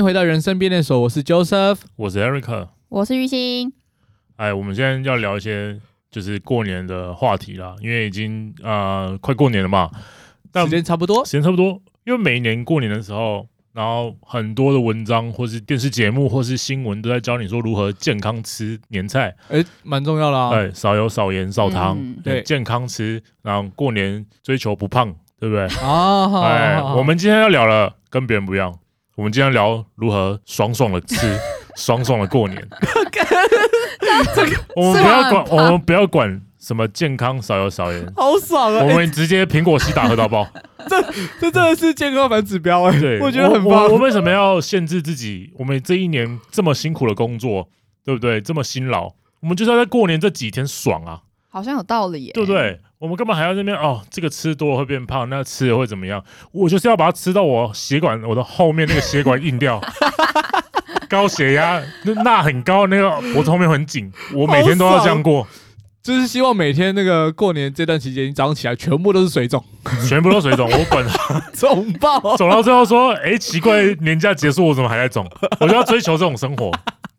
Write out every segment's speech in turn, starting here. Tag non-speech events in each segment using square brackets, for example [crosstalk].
迎回到人生变电所，我是 Joseph，我是 Eric，我是玉兴。哎，我们现在要聊一些就是过年的话题啦，因为已经呃快过年了嘛，但时间差不多，时间差不多，因为每一年过年的时候，然后很多的文章或是电视节目或是新闻都在教你说如何健康吃年菜，哎，蛮重要啦啊，对，少油少盐少糖，嗯、对，健康吃，然后过年追求不胖，对不对？啊，好哎，我们今天要聊了，跟别人不一样。我们今天聊如何爽爽的吃，[laughs] 爽爽的过年。[laughs] 我们不要管，我们不要管什么健康少油少盐，好爽啊！我们直接苹果西打喝到爆。这这真的是健康反指标哎，对，我觉得很棒。我为什么要限制自己？我们这一年这么辛苦的工作，对不对？这么辛劳，我们就是要在过年这几天爽啊！好像有道理耶，对不对？我们干嘛还要那边哦？这个吃多了会变胖，那吃了会怎么样？我就是要把它吃到我血管，我的后面那个血管硬掉，[laughs] 高血压，那钠很高，那个脖子后面很紧，我每天都要这样过。就是希望每天那个过年这段期间，你早上起来全部都是水肿，全部都水肿，我管它 [laughs] 肿爆，肿到最后说，哎，奇怪，年假结束我怎么还在肿？我就要追求这种生活。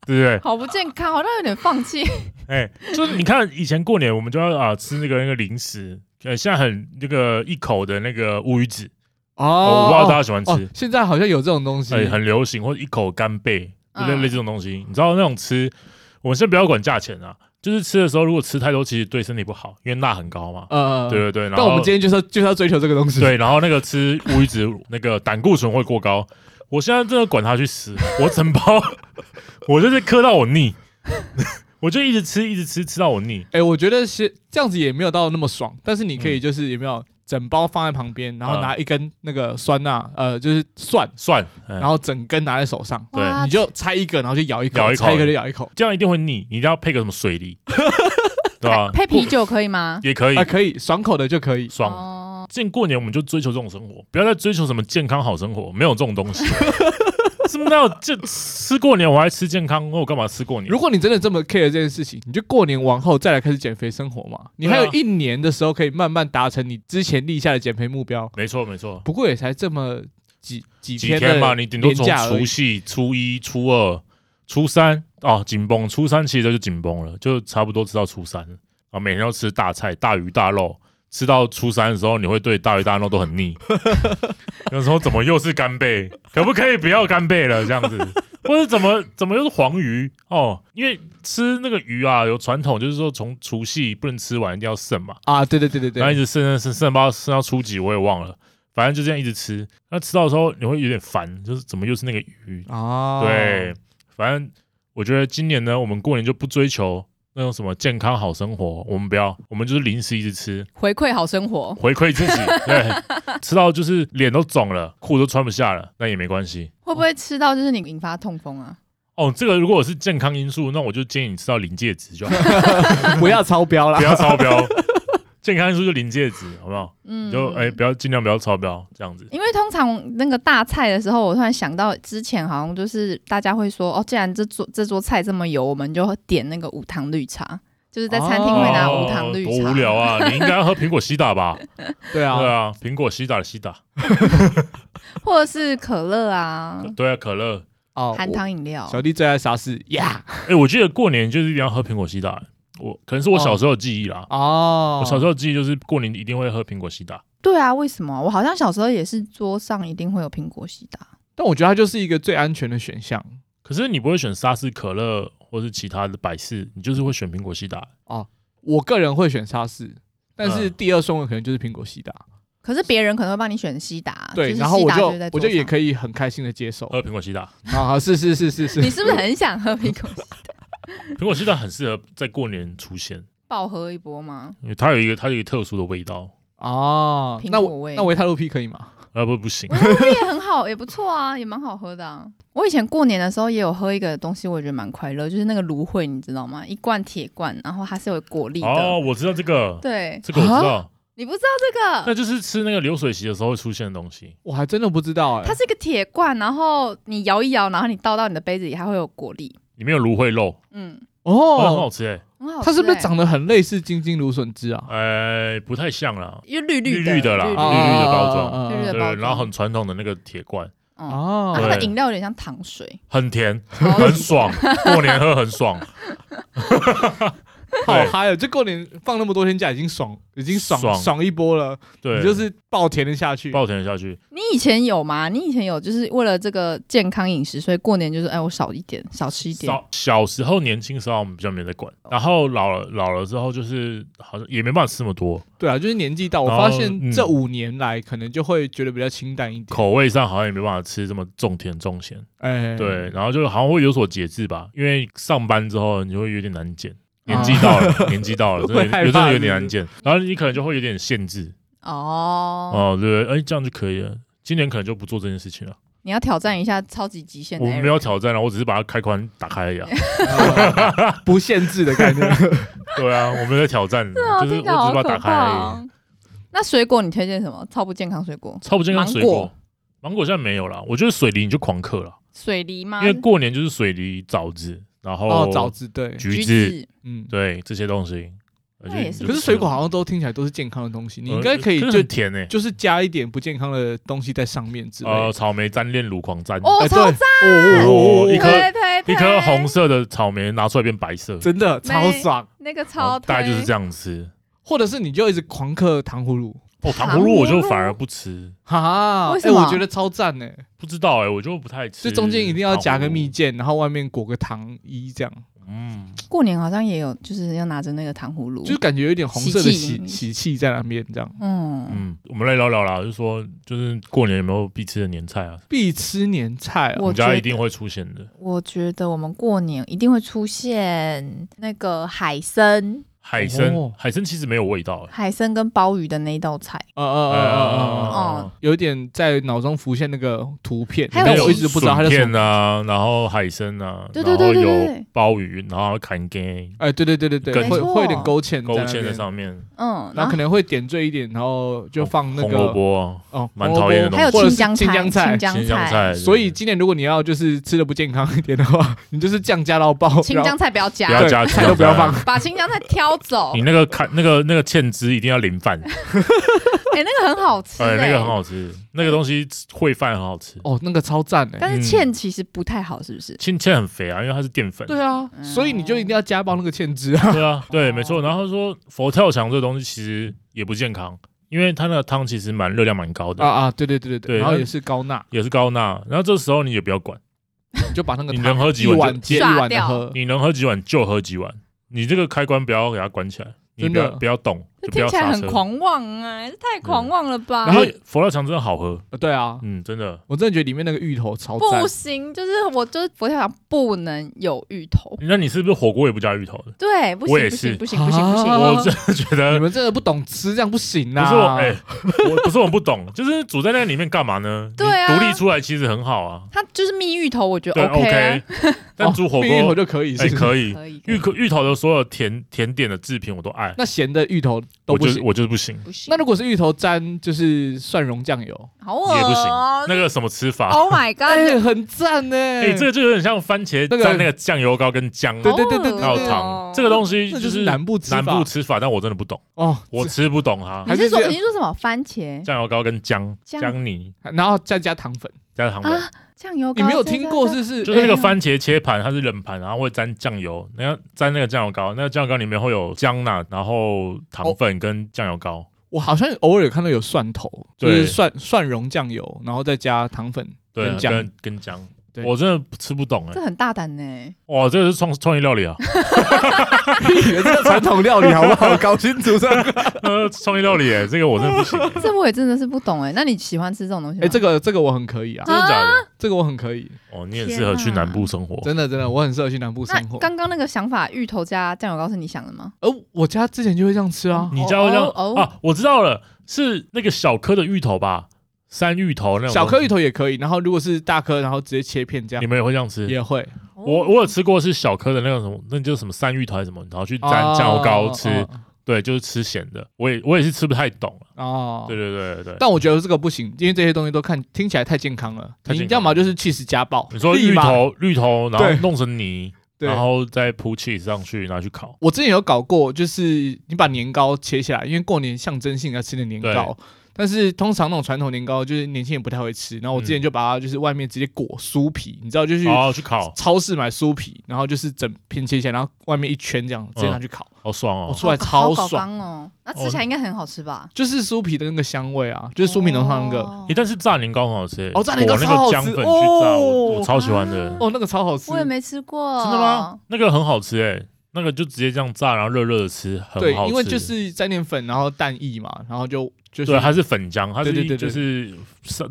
对不对？[laughs] 好不健康，好像有点放弃。[laughs] 哎，就是你看以前过年，我们就要啊吃那个那个零食，呃，现在很那个一口的那个乌鱼子哦，我不知道大家喜欢吃。现在好像有这种东西，很流行，或者一口干贝，类类这种东西。你知道那种吃，我们先不要管价钱啊，就是吃的时候如果吃太多，其实对身体不好，因为钠很高嘛。嗯，对对对。但我们今天就是就是要追求这个东西。对，然后那个吃乌鱼子，那个胆固醇会过高。我现在真的管他去死，我整包，[laughs] 我就是磕到我腻，[laughs] 我就一直吃，一直吃，吃到我腻。哎，我觉得是这样子也没有到那么爽，但是你可以就是有没有整包放在旁边，然后拿一根那个酸辣，呃，就是蒜蒜，然后整根拿在手上，对，你就拆一个，然后就咬一口，咬一口，拆一个就咬一口，这样一定会腻，你一定要配个什么水梨，[laughs] 对吧？配啤酒可以吗？也可以，啊，可以，爽口的就可以，爽。今年过年我们就追求这种生活，不要再追求什么健康好生活，没有这种东西。[laughs] 什么叫就吃过年我还吃健康？我干嘛吃过年？如果你真的这么 care 这件事情，你就过年完后再来开始减肥生活嘛。你还有一年的时候可以慢慢达成你之前立下的减肥目标。没错没错，不过也才这么几几天，几天嘛，你顶多从除夕、初一、初二、初三哦，紧绷。初三其实就紧绷了，就差不多吃到初三啊，每天要吃大菜、大鱼大肉。吃到初三的时候，你会对大鱼大肉都很腻。[laughs] 有时候怎么又是干贝？可不可以不要干贝了？这样子，或者怎么怎么又是黄鱼？哦，因为吃那个鱼啊，有传统，就是说从除夕不能吃完，一定要剩嘛。啊，对对对对对，然后一直剩剩剩剩到剩到初几，我也忘了。反正就这样一直吃。那吃到的时候，你会有点烦，就是怎么又是那个鱼？啊，对，反正我觉得今年呢，我们过年就不追求。那种什么健康好生活，我们不要，我们就是零食一直吃，回馈好生活，回馈自己，[laughs] 对，吃到就是脸都肿了，裤都穿不下了，那也没关系。会不会吃到就是你引发痛风啊？哦，这个如果是健康因素，那我就建议你吃到临界值就好，[laughs] 不要超标了，[laughs] 不要超标。健康因素就临界值，好不好？嗯，就哎、欸，不要尽量不要超标这样子。因为通常那个大菜的时候，我突然想到之前好像就是大家会说哦，既然这桌这桌菜这么油，我们就点那个无糖绿茶，就是在餐厅会拿无糖绿茶。哦、多无聊啊！[laughs] 你应该要喝苹果西打吧？对啊，对啊，苹果西打的西打，[laughs] 或者是可乐啊？对啊，可乐哦，含糖饮料。小弟最爱沙士呀！哎，我记得过年就是一定要喝苹果西打。我可能是我小时候的记忆啦。哦，我小时候的记忆就是过年一定会喝苹果西打。对啊，为什么？我好像小时候也是桌上一定会有苹果西打。但我觉得它就是一个最安全的选项。可是你不会选沙士、可乐或是其他的百事，你就是会选苹果西打。哦，我个人会选沙士，但是第二顺位可能就是苹果西打。可是别人可能会帮你选西达。对，然后我就我就也可以很开心的接受喝苹果西打。啊，是是是是是。你是不是很想喝苹果西打？[laughs] 苹果西打很适合在过年出现，爆喝一波吗？因为它有一个它有一个特殊的味道哦。那我那维他露 P 可以吗？啊不不行，维他露 P 也很好，也不错啊，也蛮好喝的啊。我以前过年的时候也有喝一个东西，我觉得蛮快乐，就是那个芦荟，你知道吗？一罐铁罐，然后它是有果粒的。哦，我知道这个，对，这个我知道。你不知道这个？那就是吃那个流水席的时候会出现的东西。我还真的不知道哎。它是一个铁罐，然后你摇一摇，然后你倒到你的杯子里，还会有果粒，里面有芦荟肉。嗯。哦，很好吃哎，它是不是长得很类似金金芦笋汁啊？哎，不太像啦，因为绿绿绿绿的啦，绿绿的。包装，绿绿的包装，然后很传统的那个铁罐。哦，哦，它的对饮料有点像糖水，很甜，很爽，过年喝很爽。[laughs] [laughs] 好嗨哦！就过年放那么多天假，已经爽，已经爽爽爽一波了。对，你就是爆甜的下去。爆甜的下去。你以前有吗？你以前有就是为了这个健康饮食，所以过年就是哎，我少一点，少吃一点。小小时候年轻时候我们比较没在管，然后老了老了之后就是好像也没办法吃那么多，对啊，就是年纪大，我发现嗯这五年来可能就会觉得比较清淡一点。口味上好像也没办法吃这么重甜重咸。哎，对，然后就好像会有所节制吧，因为上班之后你就会有点难减，[laughs] 年纪到了，年纪到了，真的会害怕有真的有点难见，然后你可能就会有点限制哦，哦，对，哎，这样就可以了。今年可能就不做这件事情了。你要挑战一下超级极限我。没有挑战了，我只是把它开关打开而已 [laughs] 不限制的概念。[laughs] 对啊，我没有在挑战，哦，就是我只是把它打开而已。哦。那水果你推荐什么？超不健康水果？超不健康水芒果果，芒果现在没有了。我觉得水梨你就狂嗑了，水梨吗？因为过年就是水梨、枣子，然后哦，枣子对，橘子，嗯，对这些东西。那也是可是水果好像都听起来都是健康的东西，你呃应该可以是就甜诶。就是加一点不健康的东西在上面之类的。呃，草莓沾炼乳狂沾，哦，哎超赞！对哦一颗一颗红色的草莓拿出来变白色，真的超爽。那个超大概就是这样。样吃。或者是你就一直狂嗑糖葫芦，哦，糖葫芦我就反而不吃，哈，哎，为什么？我觉得超赞呢。不知道哎，我就不太吃。就中间一定要夹个蜜饯，然后外面裹个糖衣，这样。嗯，过年好像也有，就是要拿着那个糖葫芦，就感觉有点红色的喜气。喜喜气在那边，这样。嗯，嗯，我们来聊聊啦，就是说，就是过年有没有必吃的年菜啊？必吃年菜哦。我我们家一定会出现的。我觉得我们过年一定会出现那个海参，海参哦，海参其实没有味道哎。海参跟鲍鱼的那一道菜，啊啊啊啊啊，哦有点在脑中浮现那个图片，还有但我一直不知道它笋叫什么。片啊，然后海参啊，对对对有鲍鱼，然后砍根哎，对对对对对，会会有点勾芡勾芡在上面，嗯，然后可能会点缀一点，然后就放那个红萝卜啊，哦，蛮讨厌的东西还有青江菜，青江菜。青江菜，所以今年如果你要就是吃的不健康一点的话，你就是酱加到爆，青江菜不要加不，要加菜都不要放。把青江菜挑走你，那个看那个那个芡汁一定要淋饭，[laughs] 哎，那个很好吃，哎，那个很哎，好吃，那个东西烩饭很好吃。哦，那个超赞哎。但是芡其实不太好，是不是？芡芡很肥啊，因为它是淀粉。对啊，嗯所以你就一定要加爆那个芡汁啊。[laughs] 对啊，对，没错。然后说佛跳墙这个东西其实也不健康，因为它那个汤其实蛮热量蛮高的，啊啊，对对对对对，然后也是高钠，也是高钠。然后这时候你也不要管，你 [laughs] 就把那个你能喝几碗就碗接一碗喝。你能喝几碗就喝几碗，你这个开关不要给它关起来，你不要真的不要动，听起来很。狂妄啊，这太狂妄了吧？然后佛跳墙真的好喝，呃对啊，嗯，真的。我真的觉得里面那个芋头超不。行，就是我就是佛跳墙不能有芋头，那你是不是火锅也不加芋头的？对，不我也是行不行不行不行不行，啊我真的觉得你们真的不懂吃，这样不行啊！不是我，哎、我 [laughs] 不是我不懂，就是煮在那里面干嘛呢？对啊你独立出来其实很好啊，它就是蜜芋头，我觉对得 OK [laughs] 但煮火锅就可以，哎、是不是可以，可以可以芋头芋头的所有甜甜点的制品我都爱，那咸的芋头都我就是不行。我就是不行，不行，那如果是芋头沾就是蒜蓉酱油，好恶也不行哦那个什么吃法？Oh my god！哎，很赞呢。哎、这个就有点像番茄那个蘸那个酱油膏跟姜，对对对对对还有糖，这个东西就是是南部吃南法部吃法，但我真的不懂，哦，我吃不懂哈。你是说还是这样你是说什么？番茄？酱油膏跟姜姜。姜泥。然后再加糖粉，加糖粉，啊？酱油膏你没有听过是是是？就是那个哎番茄切盘，它是冷盘，然后会沾酱油，然后沾那个酱油膏，那个酱油膏里面会有姜呐，然后糖粉跟酱油膏。我好像偶尔有看到有蒜头，就是蒜蒜蓉酱油，然后再加糖粉，跟姜。跟跟姜，对我真的吃不懂哎、这很大胆呢。哇，这个是创创意料理啊，[laughs] 你的这个传统料理好不好？搞清楚这个。[laughs] 呃，创意料理哎、这个我真的不行、欸，这我也真的是不懂哎。那你喜欢吃这种东西吗？哎，这个这个我很可以啊，真的假的？这个我很可以，哦，你也适合去南部生活，真的真的，我很适合去南部生活。刚刚那个想法，芋头加酱油膏是你想的吗？呃我家之前就会这样吃啊，你家会这样、哦哦啊？我知道了，是那个小颗的芋头吧？山芋头那种小颗芋头，也可以，然后如果是大颗，然后直接切片这样你们也会这样吃？也会。我我有吃过是小颗的那种什么，那就是什么山芋头还是什么，然后去沾酱油膏吃，哦对，就是吃咸的。我也我也是吃不太懂了。哦，对对对对对。但我觉得这个不行，因为这些东西都看听起来太健康了。太健要么就是 cheese 加爆，你说芋头芋头，然后弄成泥，然后再铺 cheese 上去，拿去烤。我之前有搞过，就是你把年糕切下来，因为过年象征性要吃的年糕，但是通常那种传统年糕就是年轻人不太会吃，然后我之前就把它就是外面直接裹酥皮，你知道，就是哦去烤，超市买酥皮，然后就是整片切起来，然后外面一圈这样直接拿去烤，好爽哦，出来超爽。哦，那吃起来应该很好吃吧？就是酥皮的那个香味啊，就是酥皮浓汤那个，但是炸年糕很好吃，哦，炸年糕超好吃，哦，我超喜欢的，[laughs] 哦，那个超好吃，我也没吃过，真的吗？那个很好吃哎。那个就直接这样炸，然后热热的吃，很好吃。对，因为就是沾点粉，然后蛋液嘛，然后就就是对，它是粉浆，它是就是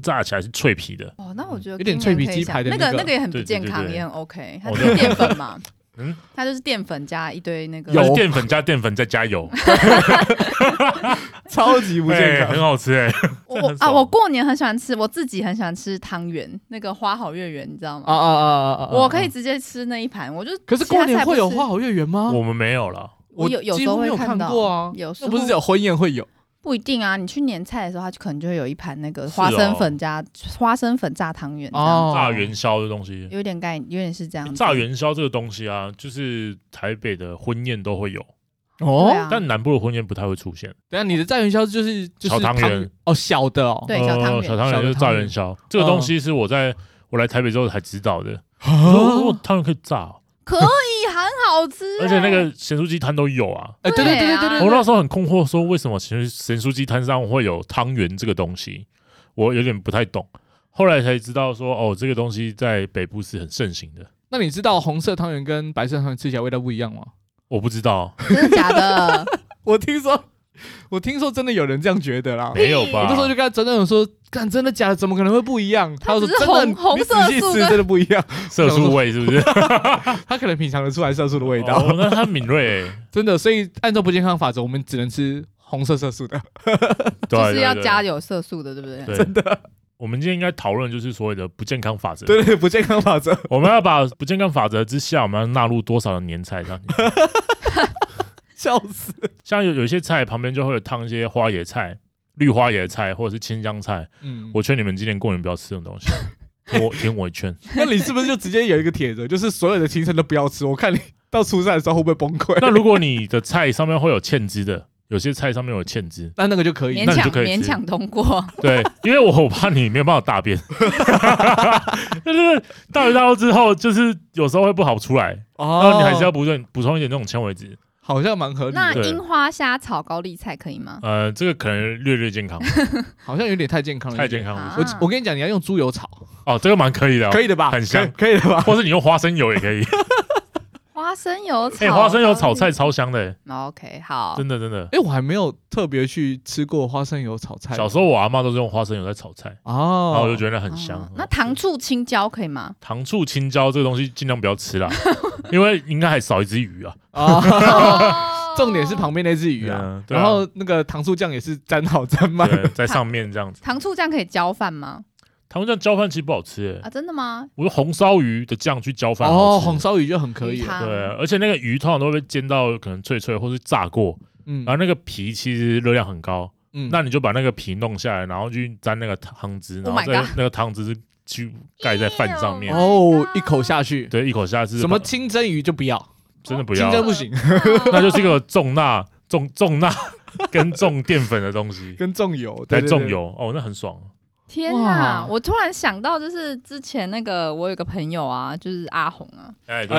炸起来是脆皮的。哦，那我觉得有点脆皮鸡排的那个那个也很不健康，也很 OK，它就是淀粉嘛。[laughs] 嗯，它就是淀粉加一堆那个，油淀粉加淀粉再加油，[laughs] 超级不健康，很好吃哎。我 [laughs] 啊，我过年很喜欢吃，我自己很喜欢吃汤圆，那个花好月圆，你知道吗？啊啊啊啊！我可以直接吃那一盘，我就可是过年会有花好月圆吗？我们没有了，我有有时候会看到啊，有时候不是只有婚宴会有。不一定啊，你去年菜的时候，它就可能就会有一盘那个花生粉加花生粉炸汤圆，哦，炸元宵的东西，有点概，有点是这样。炸元宵这个东西啊，就是台北的婚宴都会有。哦，但南部的婚宴不太会出现。等下你的炸元宵就是小汤圆。哦，小的哦，对，小汤圆，小汤圆就是炸元宵。这个东西是我在我来台北之后才知道的，[laughs] 哦，汤圆可以炸。可以，很好吃，[laughs] 而且那个咸酥鸡摊都有啊！哎，对对对对对，我那时候很困惑，说为什么咸咸酥鸡摊上会有汤圆这个东西，我有点不太懂。后来才知道说，哦，这个东西在北部是很盛行的。那你知道红色汤圆跟白色汤圆吃起来味道不一样吗？我不知道，真的假的？[laughs] 我听说。[laughs] 我听说真的有人这样觉得啦，没有吧？我那时候就跟他真的有说，干真的假的？怎么可能会不一样？他说真的，红色素真的不一样，[laughs] 色素味是不是？[laughs] 他可能品尝得出来色素的味道。哦，那他敏锐，真的。所以按照不健康法则，我们只能吃红色色素的，就是要加有色素的，对不对？真的。我们今天应该讨论就是所谓的不健康法则。对对，不健康法则。我们要把不健康法则之下，我们要纳入多少的年菜这样？笑死！像有有一些菜旁边就会有烫一些花椰菜、绿花椰菜或者是青江菜。嗯，我劝你们今年过年不要吃这种东西。[laughs] 我听我一劝。那你是不是就直接有一个帖子，就是所有的青菜都不要吃？我看你到初三的时候会不会崩溃？那如果你的菜上面会有芡汁的，有些菜上面有芡汁，[laughs] 那那个就可以，勉强勉强通过。对，因为我怕你没有办法大便。[laughs] 就是大鱼大肉之后，就是有时候会不好出来，然后你还是要补充补充一点那种纤维质。好像蛮合理的。那樱花虾炒高丽菜可以吗？呃，这个可能略略健康，[laughs] 好像有点太健康了。太健康了。我我跟你讲，你要用猪油炒。哦，这个蛮可以的，可以的吧？很香，可以的吧？或是你用花生油也可以。[laughs] 花生油炒，哎，花生油炒菜超香的。OK，好。真的真的。哎，我还没有特别去吃过花生油炒菜。小时候我阿妈都是用花生油在炒菜，哦，然后我就觉得很香。那糖醋青椒可以吗？糖醋青椒这个东西尽量不要吃啦，[laughs] 因为应该还少一只鱼啊。[laughs] 重点是旁边那只鱼啊，然后那个糖醋酱也是沾好沾满，在上面这样子。糖醋酱可以浇饭吗？糖醋酱浇饭其实不好吃哎。啊，真的吗？我用红烧鱼的酱去浇饭。哦，红烧鱼就很可以。对，而且那个鱼通常都会被煎到可能脆脆，或是炸过。嗯。然后那个皮其实热量很高。嗯。那你就把那个皮弄下来，然后去沾那个汤汁，然后再那个汤汁去盖在饭上面。哦，一口下去。对，一口下去。什么清蒸鱼就不要。真的不要，清蒸不行，[laughs] 那就是一个重钠、重重钠跟重淀粉的东西，[laughs] 跟重油，对，重油哦，那很爽。天呐，我突然想到，就是之前那个我有个朋友啊，就是阿红啊，哎，对，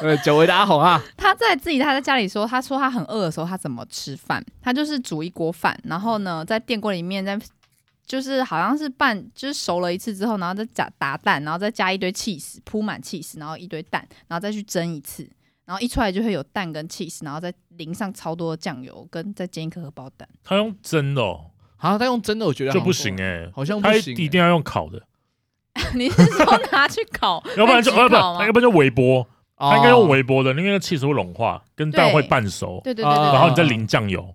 对，久违的阿红啊，[laughs] 他在自己他在家里说，他说他很饿的时候，他怎么吃饭？他就是煮一锅饭，然后呢，在电锅里面再就是好像是拌，就是熟了一次之后，然后再加打蛋，然后再加一堆 cheese，铺满 cheese，，然后一堆蛋，然后再去蒸一次。然后一出来就会有蛋跟 cheese，然后再淋上超多的酱油，跟再煎一颗荷包蛋。他用蒸的，哦，好，他用蒸的，我觉得就不行哎，好像不行，一定要用烤的。[laughs] 你是说拿去烤？[laughs] 要不然就要不然要不然就微波，他应该用微波的，因为 cheese 会融化，跟蛋会半熟。对对对，然后你再淋酱油，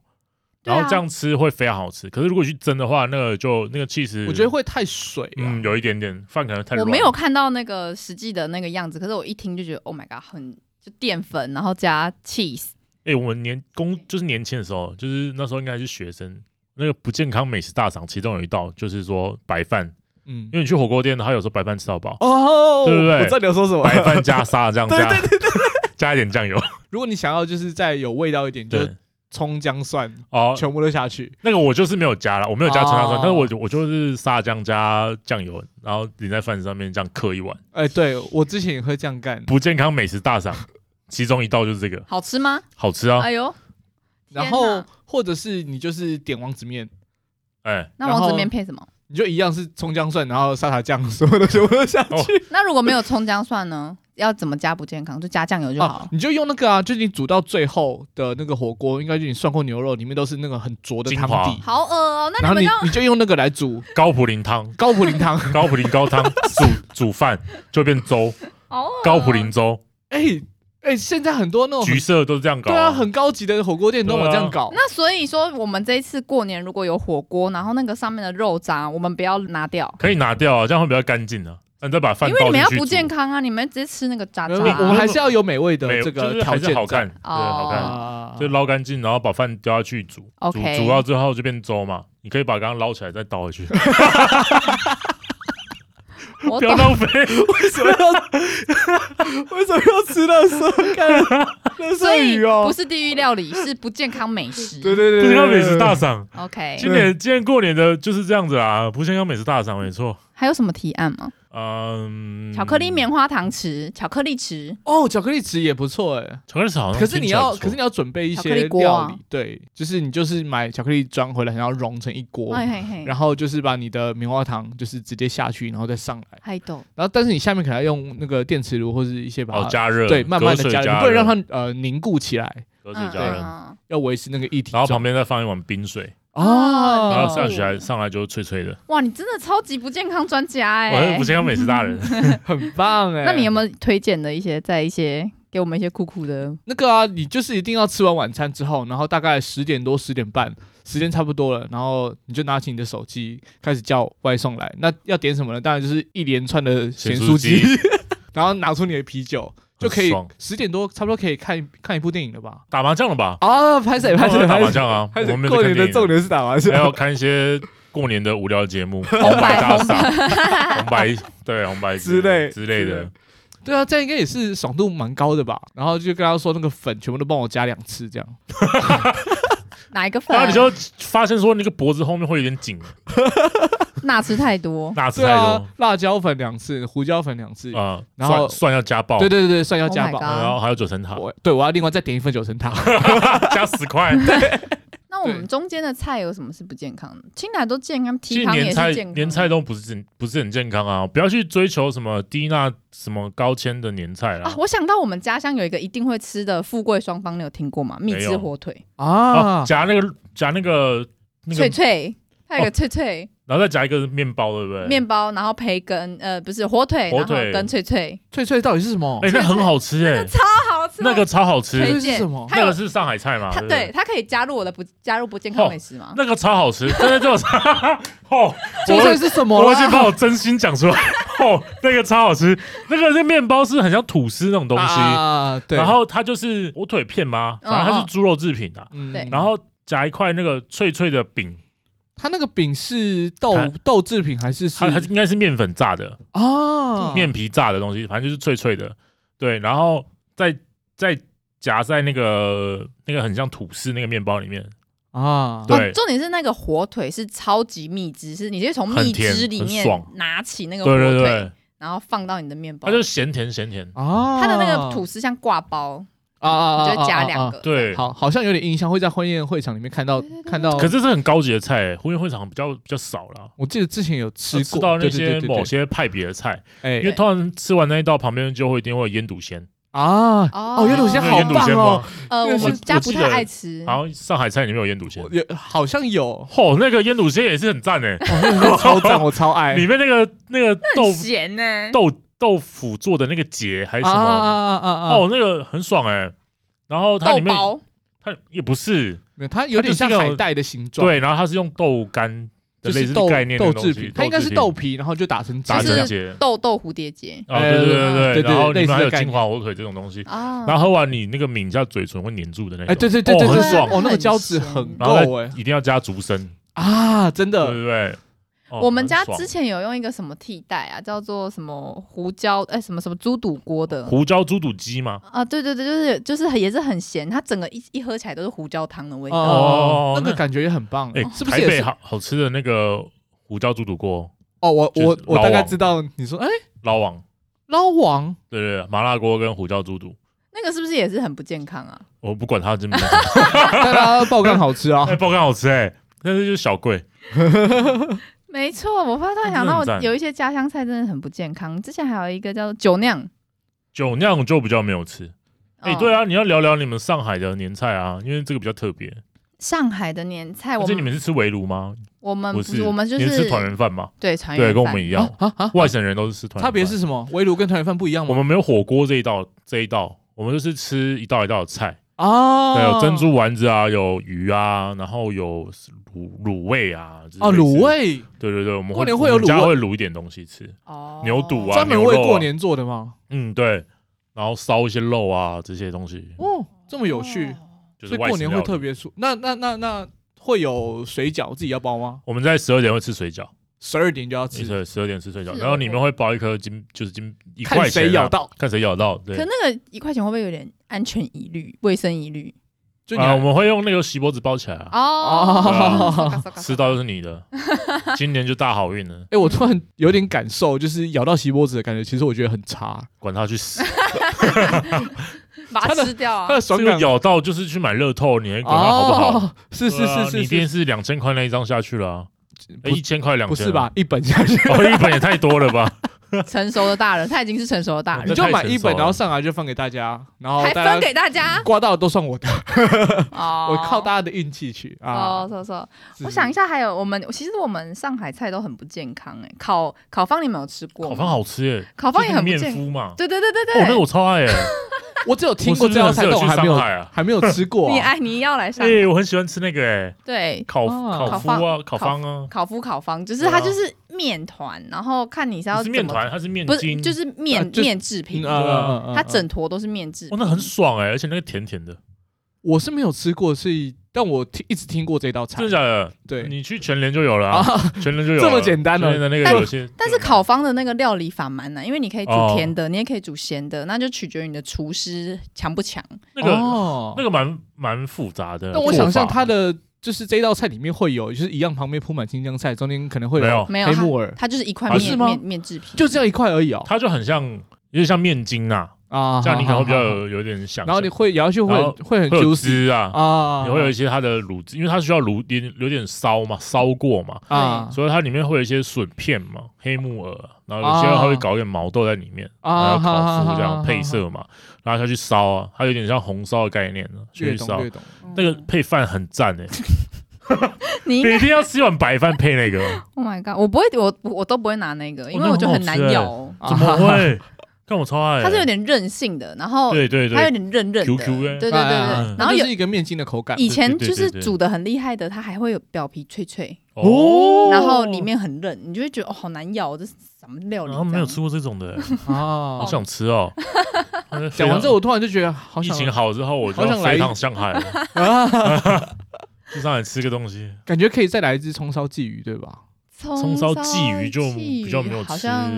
然后这样吃会非常好吃。可是如果去蒸的话，那个就那个 cheese，我觉得会太水。嗯，有一点点饭可能太。我没有看到那个实际的那个样子，可是我一听就觉得，Oh my god，很就。淀粉，然后加 cheese。哎、欸，我们年工就是年轻的时候，就是那时候应该是学生。那个不健康美食大赏，其中有一道就是说白饭。嗯，因为你去火锅店，他有时候白饭吃到饱。哦，对不对？我知道你要说什么。白饭加沙这样 [laughs] 加，对对对对，加一点酱油。如果你想要就是再有味道一点，就葱姜蒜哦，全部都下去。那个我就是没有加了，我没有加葱姜蒜，哦但是我我就是沙姜加酱油，然后淋在饭上面这样嗑一碗。哎，对我之前也会这样干。不健康美食大赏，其中一道就是这个，好吃吗？好吃啊！哎呦，然后或者是你就是点王子面，哎，那王子面配什么？你就一样是葱姜蒜，然后沙茶酱，所有的全部都下去。[laughs] 哦那如果没有葱姜蒜呢？[laughs] 要怎么加不健康？就加酱油就好了。哦你就用那个啊，就是你煮到最后的那个火锅，应该就你涮过牛肉里面都是那个很浊的汤底。好恶哦！那然后你你们要你就用那个来煮高普林汤，高普林汤。[laughs] 高普林高汤煮煮饭就变粥，高普林粥，哎哎，现在很多那种橘色都是这样搞。对啊，很高级的火锅店都有这样搞。那所以说，我们这一次过年如果有火锅，然后那个上面的肉渣，我们不要拿掉，可以拿掉啊，这样会比较干净啊。那你再把饭因为你们要不健康啊，你们直接吃那个渣渣我啊。我们还是要有美味的这个就是还是条件好看，对，好看。啊就捞干净，然后把饭丢下去煮，煮 OK 煮到之后就变粥嘛。你可以把刚刚捞起来再倒回去，[laughs] 不要浪费。[laughs] 为什么要为什么要吃垃圾？看 [laughs] 垃所以圾鱼哦不，是地狱料理，是不健康美食。对对对，不健康美食大赏，OK，今年今年过年的就是这样子啊，不健康美食大赏没错。还有什么提案吗？嗯，巧克力棉花糖池，巧克力池，哦，巧克力池也不错哎。巧克力好像可是你要，可是你要准备一巧克力些锅啊。料理，对，就是你就是买巧克力装回来，然后融成一锅，嘿嘿嘿，然后就是把你的棉花糖就是直接下去，然后再上来，然后但是你下面可能要用那个电磁炉或者一些把它哦加热，对慢慢的加热，你不能让它呃凝固起来，隔水加热，嗯要维持那个液体。然后旁边再放一碗冰水，哦，然后哦上起来上来就是脆脆的。哇，你真的超级不健康专家哎、我是不健康美食大人，[laughs] 很棒哎。那你有没有推荐的一些，在一些给我们一些酷酷的？那个啊？你就是一定要吃完晚餐之后，然后大概十点多十点半，时间差不多了，然后你就拿起你的手机开始叫外送来。那要点什么呢？当然就是一连串的咸酥鸡，[laughs] 然后拿出你的啤酒，就可以十点多差不多可以看看一部电影了吧？打麻将了吧？啊，拍谁拍谁打！麻将啊，我 [laughs] 拍谁们过年的重点是打麻还要将。看一些过年的无聊节目，红 [laughs] 红白大红赏、[laughs] 红白对红白之类之类的。对啊，这样应该也是爽度蛮高的吧？然后就跟他说那个粉全部都帮我加两次，这样。哪一个粉？然后你就发现说那个脖子后面会有点紧，[laughs] 钠吃太多。钠吃太啊多，辣椒粉两次，胡椒粉两次。啊，然后蒜蒜要加爆，对对对对，蒜要加 Oh my 爆。然后还有九层塔，我对我要另外再点一份九层塔。[laughs] 加十块。[laughs] 那我们中间的菜有什么是不健康的？青菜都健康，其提康也实年菜是健康。年菜都不是很不是很健康啊，不要去追求什么低钠什么高纤的年菜啦啊，。我想到我们家乡有一个一定会吃的富贵双方，你有听过吗？蜜汁没有火腿，哦啊，夹那个夹那个那脆个，脆，还有一个脆脆然后再夹一个面包，对不对？面包，然后培根，呃，不是火腿，火腿跟脆脆，脆脆到底是什么？哎，那很好吃哎，超好吃。那个超好吃，推荐这是什么那个是上海菜嘛？它对它可以加入我的不加入不健康美食吗？那个超好吃，真的就 [laughs] 哦，脆脆是什么？我已经把我真心讲出来，[laughs] 哦，那个超好吃，那个那面包是很像吐司那种东西，啊，对。然后它就是火腿片吗？反正它是猪肉制品啊，嗯对然后夹一块那个脆脆的饼，它那个饼是豆它豆制品还是是它它应该是面粉炸的，啊？面皮炸的东西，反正就是脆脆的，对，然后再再夹在那个那个很像吐司那个面包里面，啊，对。哦，重点是那个火腿是超级蜜汁，是你就从蜜很甜汁里面很爽拿起那个火对腿，对对，然后放到你的面包。它。就咸甜咸甜，啊，它的那个吐司像挂包，啊啊啊，你就会加两啊。个。对，好，好像有点印象，会在婚宴会场里面看到看到。可是是很高级的菜、欸，婚宴会场比较比较少啦。我记得之前有吃过，吃到那些某些派别的菜，哎因为通常吃完那一道旁边就会一定会有腌笃鲜，啊哦哦，原鲁鲜好棒哦？，呃，我我们家不太爱吃。好像上海菜里面有腌笃鲜我，有好像有，哦，嚯、那个腌笃鲜也是很赞哎、那个超赞，我超爱。[laughs] 里面那个那个豆咸呢。豆豆腐做的那个结还是什么，啊啊啊啊啊！哦，那个很爽哎、然后它里面包，它也不是。没有，它有点像它就是那种海带的形状，，对，然后它是用豆干的类似就是豆概念的东西豆制品，它应该是豆制皮，然后就打成打结这样成结。豆豆蝴蝶结。哦，对对对哎对对对然后里面还有金华火腿这种东西，啊。然后喝完你那个抿一下嘴唇会黏住的那种，哎，对对对对对，哦很爽。哦，那个胶质很然后够哎再一定要加竹笙，啊，真的，对不对？哦我们家之前有用一个什么替代啊，叫做什么胡椒哎、什么什么猪肚锅的胡椒猪肚鸡吗？啊，对对对，就是就是也是很咸，它整个一一喝起来都是胡椒汤的味道。哦那那个感觉也很棒。哎、是不是也是？台北好好吃的那个胡椒猪肚锅，哦，我我我大概知道你说，哎，捞王，捞王对对对，麻辣锅跟胡椒猪肚，那个是不是也是很不健康啊？我不管它真不，[laughs] 但它爆肝好吃啊 [laughs] 哎、。爆肝好吃哎、但是就是小贵，[laughs] 没错，我发突然想到，有一些家乡菜真的很不健康。之前还有一个叫做酒酿，酒酿就比较没有吃。哎、哦对啊，你要聊聊你们上海的年菜啊，因为这个比较特别。上海的年菜，而我们且你们是吃围炉吗？我们不是，我们就你是吃是团圆饭嘛？对团圆对，跟我饭们一样，啊啊！外省人都是吃团圆饭。差别是什么？围炉跟团圆饭不一样吗？我们没有火锅这一道，这一道我们就是吃一道一道的菜。啊，对，有珍珠丸子啊，有鱼啊，然后有卤卤味啊。哦，卤。味对对对，我们过年会有我们家卤味会卤一点东西吃。哦牛肚啊专门为过年做的吗？嗯，对，然后烧一些肉啊这些东西，哦，这么有趣，就是外所以过年会。特别出。那那那那会有水饺自己要包吗？我们在十二点会吃水饺，十二点就要吃，对，十二点吃水饺，然后你们会包一颗金，就是金一块钱啊谁咬，到。看谁咬到。对可那个一块钱会不会有点安全疑虑、卫生疑虑？啊，就你还我们会用那个锡箔纸包起来啊，哦，吃到就是你的，[laughs] 今年就大好运了，哎，我突然有点感受，就是咬到锡箔纸的感觉，其实我觉得很差。管他去死。[laughs] 把它吃掉啊它！的爽感咬到就是去买乐透，你还管它好不好？哦，是是是是你一定是，是两千块那一张下去了啊，一千块两千，不是吧？？一本下去，哦，一本也太多了吧？[laughs] 成熟的大人，他已经是成熟的大哦人你，就买一本，然后上来就放给大家，然后还分给大家？刮到的都算我的，哦。[laughs] 我靠大家的运气去啊。哦，。说说，我想一，下，还有我们其实我们上海菜都很不健康哎，烤烤方你们有吃过？烤方好吃耶，烤方也很面敷嘛。对对对对对，那我超爱哎！[laughs] 我只有听过这道菜，我还没有上海啊。还没有吃过啊。你爱你要来上海。哎，我很喜欢吃那个哎，对。烤哦烤麸啊，烤方啊，烤夫烤方，就是它就是面团，然后看你是要不是面团，它是面不是筋，就是面啊就面制品它整坨都是面制品。哦，那很爽哎，而且那个甜甜的，我是没有吃过，所以但我听一直听过这道菜真的。假的？对你去全联就有了啊，啊，全联就有了这么简单哦全联的那个但有些，但是烤方的那个料理法蛮难，因为你可以煮哦甜的，你也可以煮咸的，那就取决于你的厨师强不强。那个哦那个蛮蛮复杂的。但我想象它的就是这道菜里面会有，就是一样旁边铺满青江菜，中间可能会有没有。黑木耳，它就是一块面面面制品，就这样一块而已哦。它就很像，有点像面筋啊，啊，这样你可能会比较有有点想象。然后你会咬下去会然后会很会有汁啊，啊，也会有一些它的卤汁，因为它需要卤点有点烧嘛，烧过嘛，啊。所以它里面会有一些笋片嘛，黑木耳，然后有些它会搞一点毛豆在里面，然啊，后烤麸这样配色嘛，然后下去烧啊，它有点像红烧的概念呢，去烧。那个配饭很赞 [laughs] 哎，[laughs] 你一定要吃一碗白饭配那个，，[laughs] Oh my god，我不会，我我都不会拿那个，因为我觉得很难咬。怎么会？看我超爱。欸，它是有点韧性的，然后对对对，它有点韧韧的。对对对对，然后有是一个面筋的口感。以前就是煮的很厉害的，它还会有表皮脆脆，哦，然后里面很韧，你就会觉得哦好难咬，这是什么料理？然后没有吃过这种的。欸，[laughs] 啊。好，想吃哦。[laughs] 讲完之后，我突然就觉得好想疫情好之后，我就好想来一趟上海了，[laughs] 啊，去上海吃个东西。感觉可以再来一只葱烧鲫鱼，对吧？葱烧鲫鱼就比较没有好吃像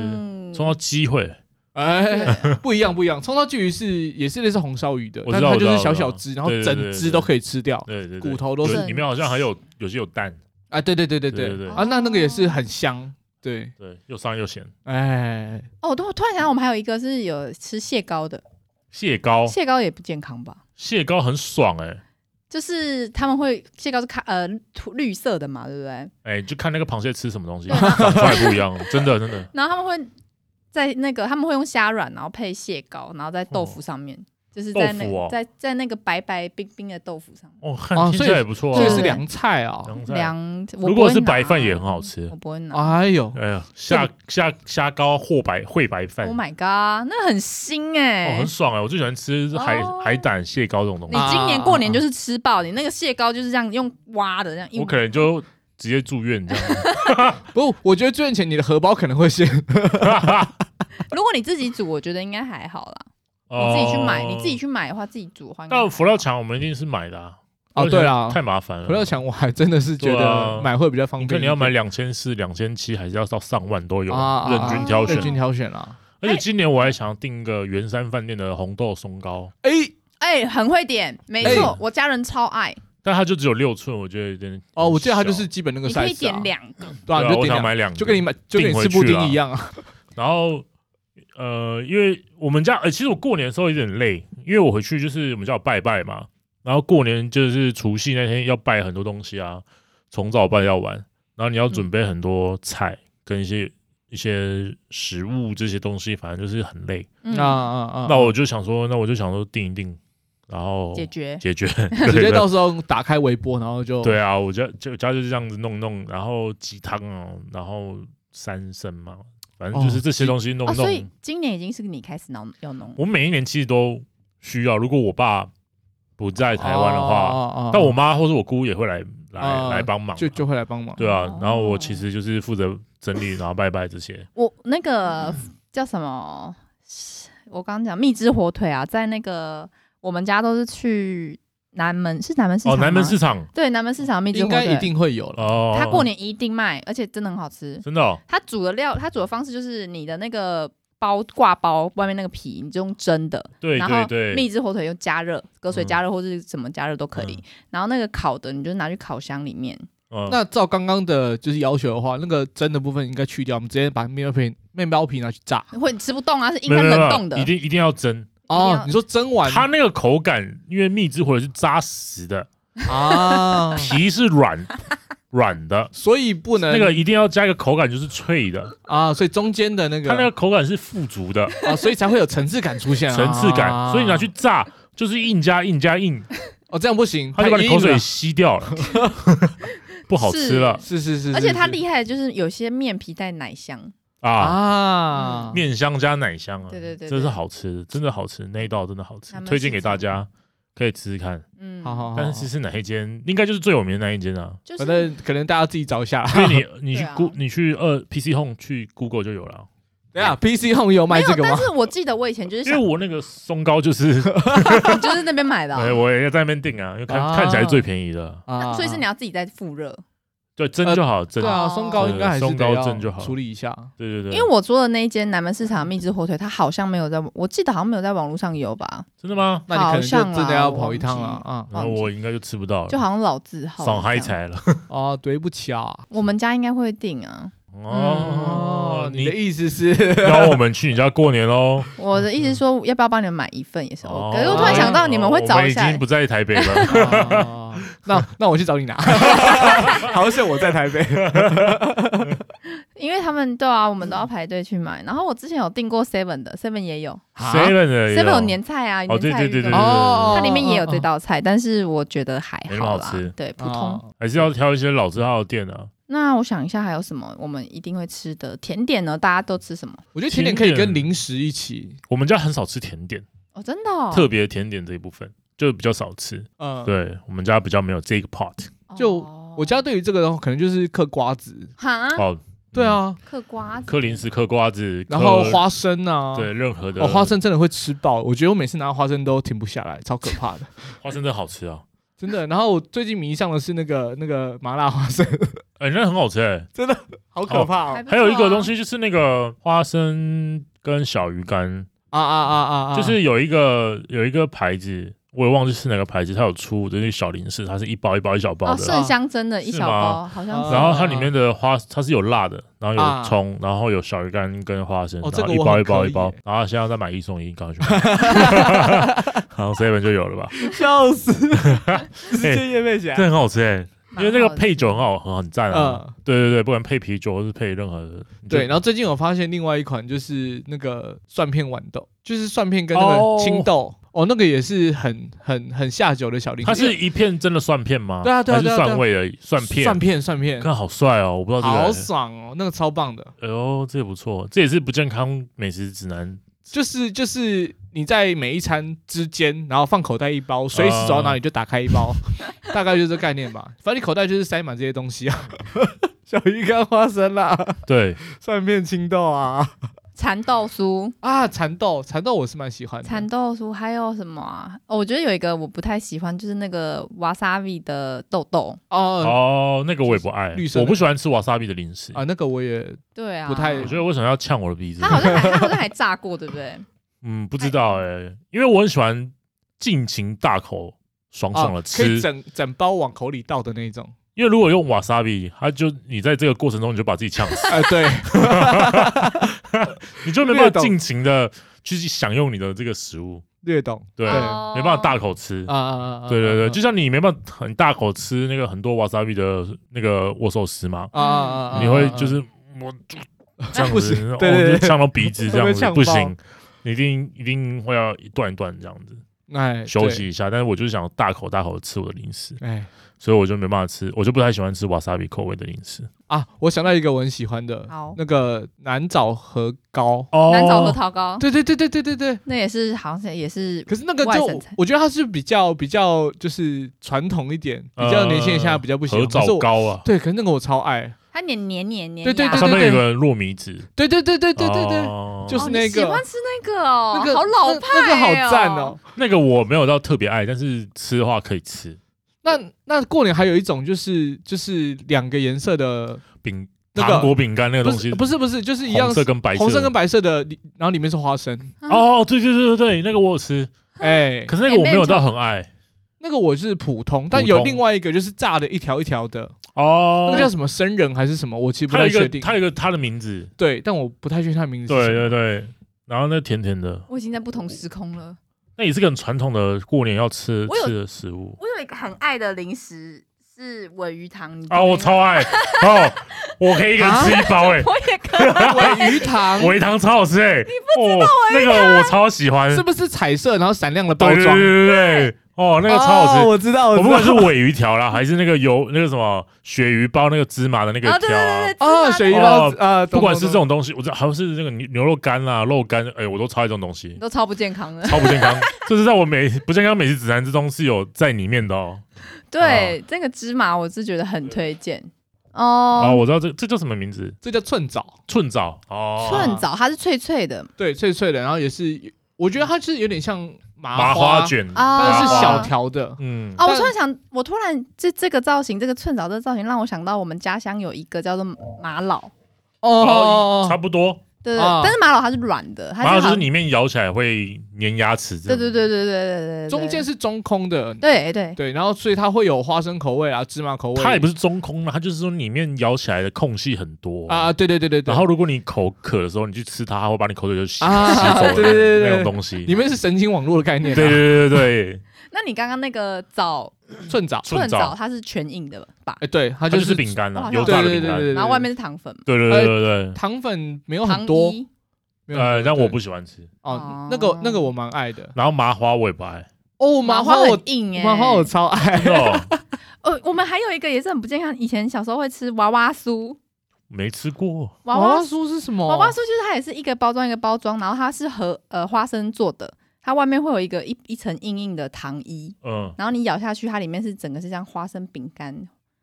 葱烧机会，哎，不一样，不一样。葱烧鲫鱼是也是类似红烧鱼的，我知道但它就是我知道小小只，然后对对对对整只都可以吃掉。对对对，骨头都是有里面好像还有有些有蛋，啊，对对对对对对对对啊，那那个也是很香，对，对，又香又咸。哎，哦，我突突然想到，我们还有一个是有吃蟹膏的，蟹膏，蟹膏也不健康吧？蟹膏很爽哎，就是他们会蟹膏是看呃土绿色的嘛，对不对？哎，就看那个螃蟹吃什么东西，对长出来不一样，真的真的。[laughs] 然后他们会在那个他们会用虾软，然后配蟹膏，然后在豆腐上面，就是在那在在那个白白冰冰的豆腐上面哦，看哦听起来也不错啊。这个是凉菜啊。凉菜凉。如果是白饭也很好吃我。不会拿。哎呦，哎呀，虾虾虾膏或白烩白饭 Oh，my god，那很腥哎、哦，很爽哎！我最喜欢吃海哦海胆、蟹膏这种东西你，今年过年就是吃爆，你那个蟹膏就是这样用挖的这样。我可能就直接住院这样。[laughs] 不，我觉得住院前你的荷包可能会先 [laughs] 如果你自己煮，我觉得应该还好啦。你自己去买，哦你自己。去买的话，自己煮的话应该还好，但佛跳墙我们一定是买的啊，哦，对啊，太麻烦了。回到墙我还真的是觉得买会比较方便。你看你要买两千四、两千七，还是要到上万都有，任君挑选，任君挑选啦。而且今年我还想要订一个圆山饭店的红豆松糕。哎哎，很会点，没错，我家人超爱。但它就只有六寸，我觉得有点哦，我记得它就是基本那个 size。你可以点两个，对啊，我想买两个，就跟你买就跟你吃布丁一样啊。[laughs] 然后呃，因为我们家呃，其实我过年的时候有点累，因为我回去就是我们家有拜拜嘛。然后过年就是除夕那天要拜很多东西啊，从早拜到晚，然后你要准备很多菜跟一些一些食物这些东西，反正就是很累。啊啊啊！那我就想说，那我就想说订一订，然后解决解决，[laughs] 直接到时候打开微波，然后就对啊，我家就家就是这样子弄弄，然后鸡汤哦，然后三牲嘛，反正就是这些东西弄弄。所以今年已经是你开始弄要弄。我每一年其实都需要，如果我爸。不在台湾的话，但我妈或者我姑也会来来来帮忙，就就会来帮忙。对啊，然后我其实就是负责整理，然后拜拜这些。我那个叫什么？我刚刚讲蜜汁火腿啊，在那个我们家都是去南门，是南门市场。哦，南门市场。对，南门市场蜜汁火腿应该一定会有了。哦，他过年一定卖，而且真的很好吃。真的哦。他煮的料，他煮的方式就是你的那个。包挂包外面那个皮，你就用蒸的，对对对，然后蜜汁火腿用加热，隔水加热或者什么加热都可以。嗯、然后那个烤的，你就拿去烤箱里面。嗯、那照刚刚的就是要求的话，那个蒸的部分应该去掉，我们直接把面包皮面包皮拿去炸。会吃不动啊，是应该冷冻的，一定一定要蒸哦。你说蒸完，它那个口感，因为蜜汁火腿是扎实的。啊，皮是软。软的，所以不能那个一定要加一个口感，就是脆的。啊，所以中间的那个。它那个口感是富足的。啊，所以才会有层次感出现，层次感，所以你拿去炸就是硬加硬加硬。哦，这样不行，它就把你口水吸掉了，[laughs] 不好吃了，是是是，而且它厉害的就是有些面皮带奶香啊，面香加奶香啊，对对对，这是好吃，真的好吃，那一道真的好吃，推荐给大家。可以吃吃看，嗯，好好，但是是哪一间？应该就是最有名的那一间啊。反正可能大家自己找一下，因为你 [laughs] 你去 Go 你去二 PC Home 去 Google 就有了。对啊，PC Home 有卖这个吗？但是我记得我以前就是因为我那个松糕就是 [laughs] [laughs] 就是那边买的，对，我也要在那边订啊，因为看看起来最便宜的啊，所以是你要自己在复热。对，蒸就好，蒸。对啊，松糕应该还是松糕蒸就好，处理一下。对对对。因为我做的那一间南门市场蜜汁火腿，它好像没有在，我记得好像没有在网络上有吧？真的吗？那你可能就真的要跑一趟了啊！那我应该就吃不到了，就好像老字号。上海菜了。哦，对不起啊。我们家应该会订啊。哦，你的意思是邀我们去你家过年喽？[laughs] 我的意思是说，要不要帮你们买一份也是 OK。可是我突然想到，你们会找一下。我已经不在台北了。[laughs] [laughs] 那那我去找你拿，好像我在台北，因为他们对啊，我们都要排队去买。然后我之前有订过 Seven 的，Seven 也有，Seven 的 Seven 有年菜啊，哦年菜哦，它里面也有这道菜，但是我觉得还好啦，对，普通，还是要挑一些老字号的店啊。那我想一下，还有什么我们一定会吃的甜点呢？大家都吃什么？我觉得甜点可以跟零食一起。我们家很少吃甜点哦，真的，特别甜点这一部分。就比较少吃，嗯，对我们家比较没有这个 part。就我家对于这个的话，可能就是嗑瓜子，哈，哦，对啊，嗑瓜子，嗑零食，嗑瓜子，然后花生啊，对，任何的，哦，花生真的会吃爆，我觉得我每次拿到花生都停不下来，超可怕的。[laughs] 花生真的好吃啊，真的。然后我最近迷上的是那个那个麻辣花生，[laughs] 哎，那很好吃哎，真的好可怕哦。还有一个东西就是那个花生跟小鱼干啊啊啊啊，就是有一个有一个牌子。我也忘记是哪个牌子，它有出的那小零食，它是一包一包一小包的。盛香真的一小包，好像是。然后它里面的花，它是有辣的，然后有葱，然后有小鱼干跟花生，然后一包一包一包，然后现在再买一送一，刚去买。然后 seven 就有了吧？[laughs] 笑死！[laughs] 直接业配起来，这很好吃哎，因为那个配酒很好，很很赞啊。对对对，不管配啤酒或是配任何的。对，然后最近我发现另外一款就是那个蒜片豌豆，就是蒜片跟那个青豆。哦，那个也是很很很下酒的小零食。它是一片真的蒜片吗？对啊，对啊，还是蒜味的蒜片？蒜片，蒜片，看好帅哦！我不知道这个。好爽哦，那个超棒的。哎呦，这也不错，这也是不健康美食指南。就是就是你在每一餐之间，然后放口袋一包，随时走到哪里就打开一包，[laughs] 大概就是这概念吧。反正你口袋就是塞满这些东西啊，[laughs] 小鱼干、花生啦，对，[laughs] 蒜片、青豆啊。蚕豆酥啊，蚕豆，蚕豆我是蛮喜欢的。蚕豆酥还有什么啊？哦，我觉得有一个我不太喜欢，就是那个 wasabi 的豆豆。哦哦，那个我也不爱，绿色，我不喜欢吃 wasabi 的零食啊。那个我也对啊，不太。我觉得为什么要呛我的鼻子？他好像还，[laughs] 它好像还炸过，对不对？嗯，不知道哎、欸，因为我很喜欢尽情大口爽爽的吃，可以整整包往口里倒的那种。因为如果用瓦萨比，它就你在这个过程中你就把自己呛死。[laughs] 哎，对，[laughs] 你就没办法尽情的去享用你的这个食物。略懂，对，没办法大口吃啊啊啊！对对对，就像你没办法很大口吃那个很多瓦萨比的那个握寿司嘛。啊啊！你会就是我这样子，对对对，呛到鼻子这样子 [laughs] 不行，你一定一定会要一段一段这样子。哎，休息一下，但是我就是想大口大口的吃我的零食。哎。所以我就没办法吃，我就不太喜欢吃瓦萨比口味的零食。啊。我想到一个我很喜欢的，好那个南枣核糕哦，南枣核桃糕，对对对对对对对，那也是好像也是，可是那个就我觉得它是比较比较就是传统一点，比较年轻人现在比较不喜欢。核枣糕啊，对，可是那个我超爱，它黏黏黏黏，对对对，上面有个糯米纸，对对对对对对对，就是那个喜欢吃那个哦，那个好老派，那个好赞哦，那个我没有到特别爱，但是吃的话可以吃。那那过年还有一种就是就是两个颜色的饼，糖果饼干那个东西，不是不是，就是一样，红色跟白色，红色跟白色的，然后里面是花生。哦，对对对对对，那个我有吃，哎，可是那个我没有到很爱，那个我是普通，但有另外一个就是炸的一条一条的，哦，那个叫什么生人还是什么？我其实不太确定。他有一个他的名字，对，但我不太确定它的名字。对对对，然后那甜甜的，我已经在不同时空了。那也是个很传统的过年要吃吃的食物。我有一个很爱的零食是尾鱼糖啊，我超爱。[laughs] 哦，我可以一个人吃一包哎，我也可以。尾鱼糖，尾鱼糖超好吃哎，你不知道那个我超喜欢，是不是彩色然后闪亮的包装？对对。对。哦，那个超好吃，我知道。我不管是尾鱼条啦，还是那个油那个什么鳕鱼包那个芝麻的那个条啊，哦，鳕鱼包啊，不管是这种东西，我知道还是那个牛牛肉干啦、肉干，哎，我都超爱这种东西，都超不健康的，超不健康。[laughs] 这是在我美不健康美食指南之中是有在里面的哦。对，这个芝麻我是觉得很推荐哦。哦，我知道这这叫什么名字？这叫寸枣，寸枣哦，寸枣它是脆脆的，对，脆脆的，然后也是，我觉得它是有点像。麻花。卷，但是小条的，嗯。啊，我突然想，我突然这这个造型，这个寸枣这个造型，让我想到我们家乡有一个叫做玛瑙，哦，差不多，对对，但是玛瑙它是软的，玛瑙就是里面咬起来会粘牙齿，对对对对对对对，中间是中空的，对对。对，然后所以它会有花生口味啊，芝麻口味，它也不是中空的，它就是说里面咬起来的空隙很多。啊，对对对对对，然后如果你口渴的时候，你去吃它，它会把你口水就吸吸走，对对对对，那种东西，里面是神经网络的概念，对对对对对。那你刚刚那个枣寸枣，寸枣它是全硬的吧？哎，对，它就是饼干啊，油炸的饼干，然后外面是糖粉，对对对对对，糖粉没有很多。呃，但我不喜欢吃。哦，那个那个我蛮爱的，然后麻花我也不爱。哦，麻花很硬哎，麻花我超爱。哦。呃，[laughs] 我们还有一个也是很不健康，以前小时候会吃娃娃酥，没吃过。娃娃酥是什么？娃娃酥就是它也是一个包装一个包装，然后它是和呃花生做的，它外面会有一个一一层硬硬的糖衣，嗯，然后你咬下去，它里面是整个是像花生饼干。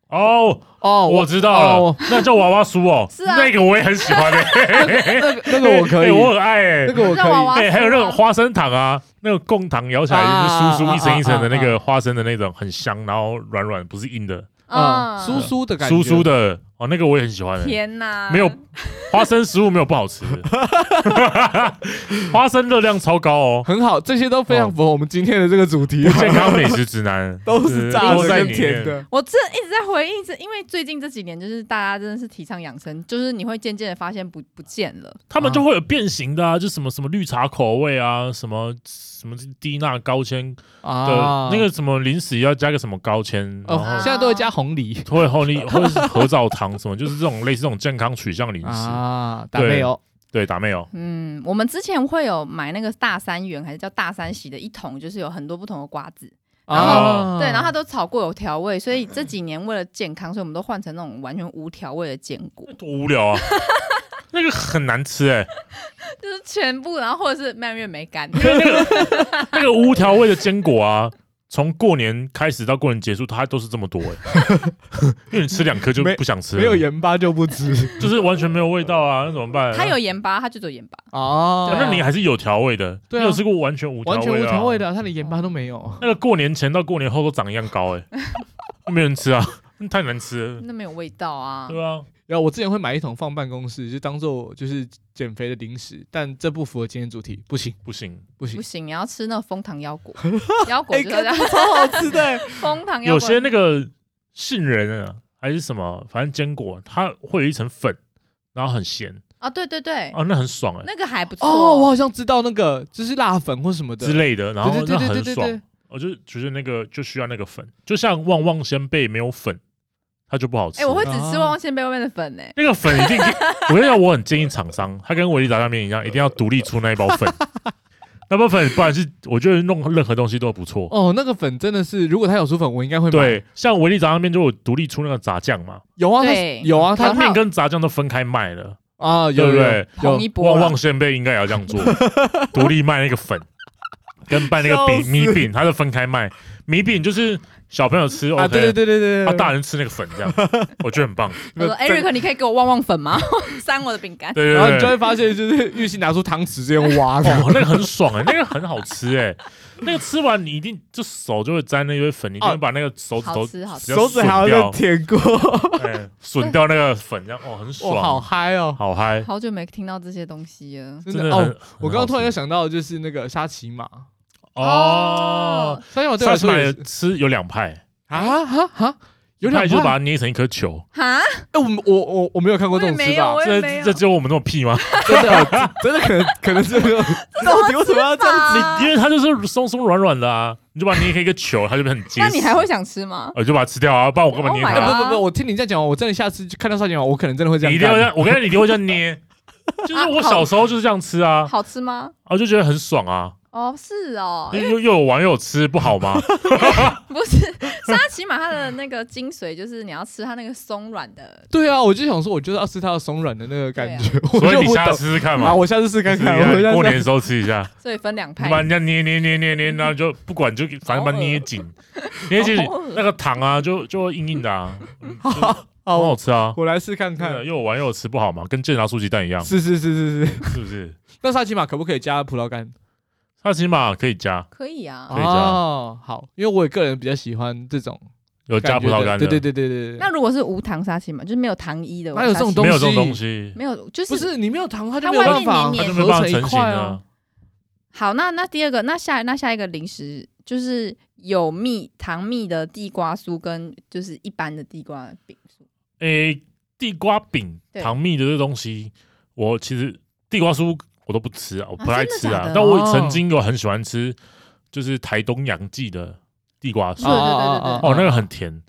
哦哦，我知道了，那叫娃娃酥哦，[laughs] 是啊，那个我也很喜欢的，那个那个我可以，我很爱诶，那个我可以，哎，还有那个花生糖啊，那个贡糖咬起来就是酥酥一层一层的那个花生的那种，很香，然后软软，不是硬的，嗯，酥酥的感觉，酥酥的。哦，那个我也很喜欢。天哪，没有花生食物没有不好吃，[laughs] 花生热量超高哦，很好，这些都非常符合我们今天的这个主题。健康美食指南 [laughs] 都是炸的跟甜的。我这一直在回忆，是因为最近这几年就是大家真的是提倡养生，就是你会渐渐的发现不不见了，他们就会有变形的啊，就什么什么绿茶口味啊，什么什么低钠高纤啊那个什么零食要加个什么高纤，哦，现在都会加红梨，会红梨或者是 [laughs] 合枣糖。什么就是这种类似这种健康取向零食啊？打没有？对，打没有。嗯，我们之前会有买那个大三元还是叫大三喜的一桶，就是有很多不同的瓜子，然后对，然后它都炒过有调味，所以这几年为了健康，所以我们都换成那种完全无调味的坚果。多无聊啊！[laughs] 那个很难吃哎，就是全部，然后或者是蔓越莓干，[laughs] 那个无调味的坚果啊。从过年开始到过年结束，它都是这么多哎，[laughs] 因为你吃两颗就不想吃了，没有盐巴就不吃，[laughs] 就是完全没有味道啊，那怎么办？它有盐巴，它就走盐巴哦。那你还是有调味的，你有吃过完全无完全无调味的，它连盐巴都没有。那个过年前到过年后都长一样高哎，[laughs] 没人吃啊，太难吃了，那没有味道啊。对啊。然后我之前会买一桶放办公室，就当做就是减肥的零食，但这不符合今天主题，不行不行不行不行，你要吃那个枫糖腰果，[laughs] 腰果就是这样，超好吃的。[laughs] 枫糖腰果有些那个杏仁啊，还是什么，反正坚果，它会有一层粉，然后很咸啊，对对对，啊，那很爽哎，那个还不错哦，我好像知道那个就是辣粉或什么的之类的，然后那很爽，我就觉得那个就需要那个粉，就像旺旺仙贝没有粉。它就不好吃。哎，我会只吃旺旺仙贝外面的粉呢。那个粉一定，[laughs] 我跟你讲，我很建议厂商，他跟维力炸酱面一样，一定要独立出那一包粉。[laughs] 那包粉，不然是我觉得弄任何东西都不错。哦，那个粉真的是，如果他有出粉，我应该会买。对，像维力炸酱面就有独立出那个炸酱嘛。有啊，有啊，他面跟炸酱都分开卖了啊，对不对？同一波。旺旺仙贝应该也要这样做，[laughs] 独立卖那个粉，跟卖那个饼米饼，它是分开卖。米饼就是。小朋友吃啊，对对对对对，啊，大人吃那个粉这样，[laughs] 我觉得很棒。我说，Eric，你可以给我旺旺粉吗？[laughs] 塞我的饼干。对，然后你就会发现，就是玉溪拿出汤匙直接挖，哦，那个很爽哎，那个很好吃哎，那个吃完你一定就手就会沾那堆粉，你就会把那个手指头手指还要再舔过，哎，吮掉那个粉，这样哦，很爽，好嗨哦，好嗨。好久没听到这些东西了，真的哦。我刚刚突然又想到，就是那个沙琪玛。哦，沙琪玛沙琪玛吃有两派啊哈哈，有两派就把它捏成一颗球啊！哎，我我我我没有看过这种吃法，这这只有我们这么屁吗？[laughs] 真的 [laughs] 真的可能可能是到底为什么要这样子？因为它就是松松软软的啊，你就把它捏成一个球，它就很结实。那你还会想吃吗？我就把它吃掉啊，不然我干嘛捏它？不不不，我听你这样讲，我真的下次看到沙琪玛，我可能真的会这样。一定要这样，我跟你一定会这样捏。[laughs] 就是我小时候就是这样吃啊，好吃吗？我就觉得很爽啊。哦，是哦，又又有玩又有吃，不好吗？[laughs] [laughs] 不是，沙琪玛它的那个精髓就是你要吃它那个松软的。[laughs] 对啊，我就想说，我就是要吃它的松软的那个感觉。所以你下次试试看嘛。啊我下次试看看，过年的时候吃一下。所以分两派。把人家捏捏捏捏捏，然后就不管就反正把它捏紧，捏紧那个糖啊，就就硬硬的啊，很好吃啊。我来试看看，又有玩又有吃，不好吗？跟健达酥鸡蛋一样。是是是是是，是不是？那沙琪玛可不可以加葡萄干？沙琪玛可以加，可以啊，可以加。哦，好，因为我个人比较喜欢这种有加葡萄干的。对对对对对。那如果是无糖沙琪玛，就是没有糖衣的，哪有这种东西？没有这种东西，没有，就是不是你没有糖，它就没有办法，它就没办法成型啊。好，那那第二个，那下那下一个零食就是有蜜糖蜜的地瓜酥，跟就是一般的地瓜饼酥。诶，地瓜饼糖蜜的这东西，我其实地瓜酥。我都不吃啊，我不爱吃啊。但我曾经有很喜欢吃，就是台东杨记的地瓜酥。对对对对哦，那个很甜，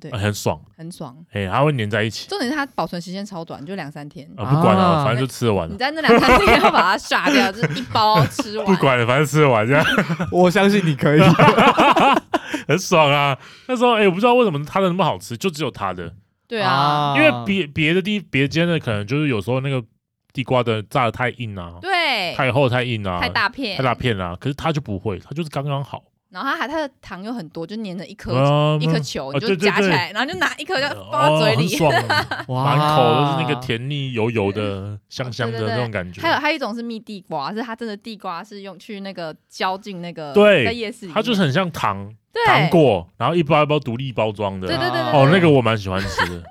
对，很爽，很爽。哎，它会粘在一起。重点是它保存时间超短，就两三天。啊，不管了，反正就吃完了。你在那两三天要把它刷掉，就是一包吃完。[laughs] 不管了，反正吃得完这样。[laughs] 我相信你可以，[laughs] 很爽啊。那时候哎，我不知道为什么它的那么好吃，就只有它的。对啊，因为别别的地别间的可能就是有时候那个。地瓜的炸的太硬啊，对，太厚太硬啊，太大片，太大片啊。可是它就不会，它就是刚刚好。然后它还它的糖又很多，就粘着一颗一颗球，你就夹起来，然后就拿一颗就放到嘴里，[laughs] 哇，满口都是那个甜腻油油的香香的那种感觉。还有还有一种是蜜地瓜，是它真的地瓜是用去那个浇进那个对，在夜市里，它就是很像糖糖果，然后一包一包独立包装的。对对对，哦，那个我蛮喜欢吃的。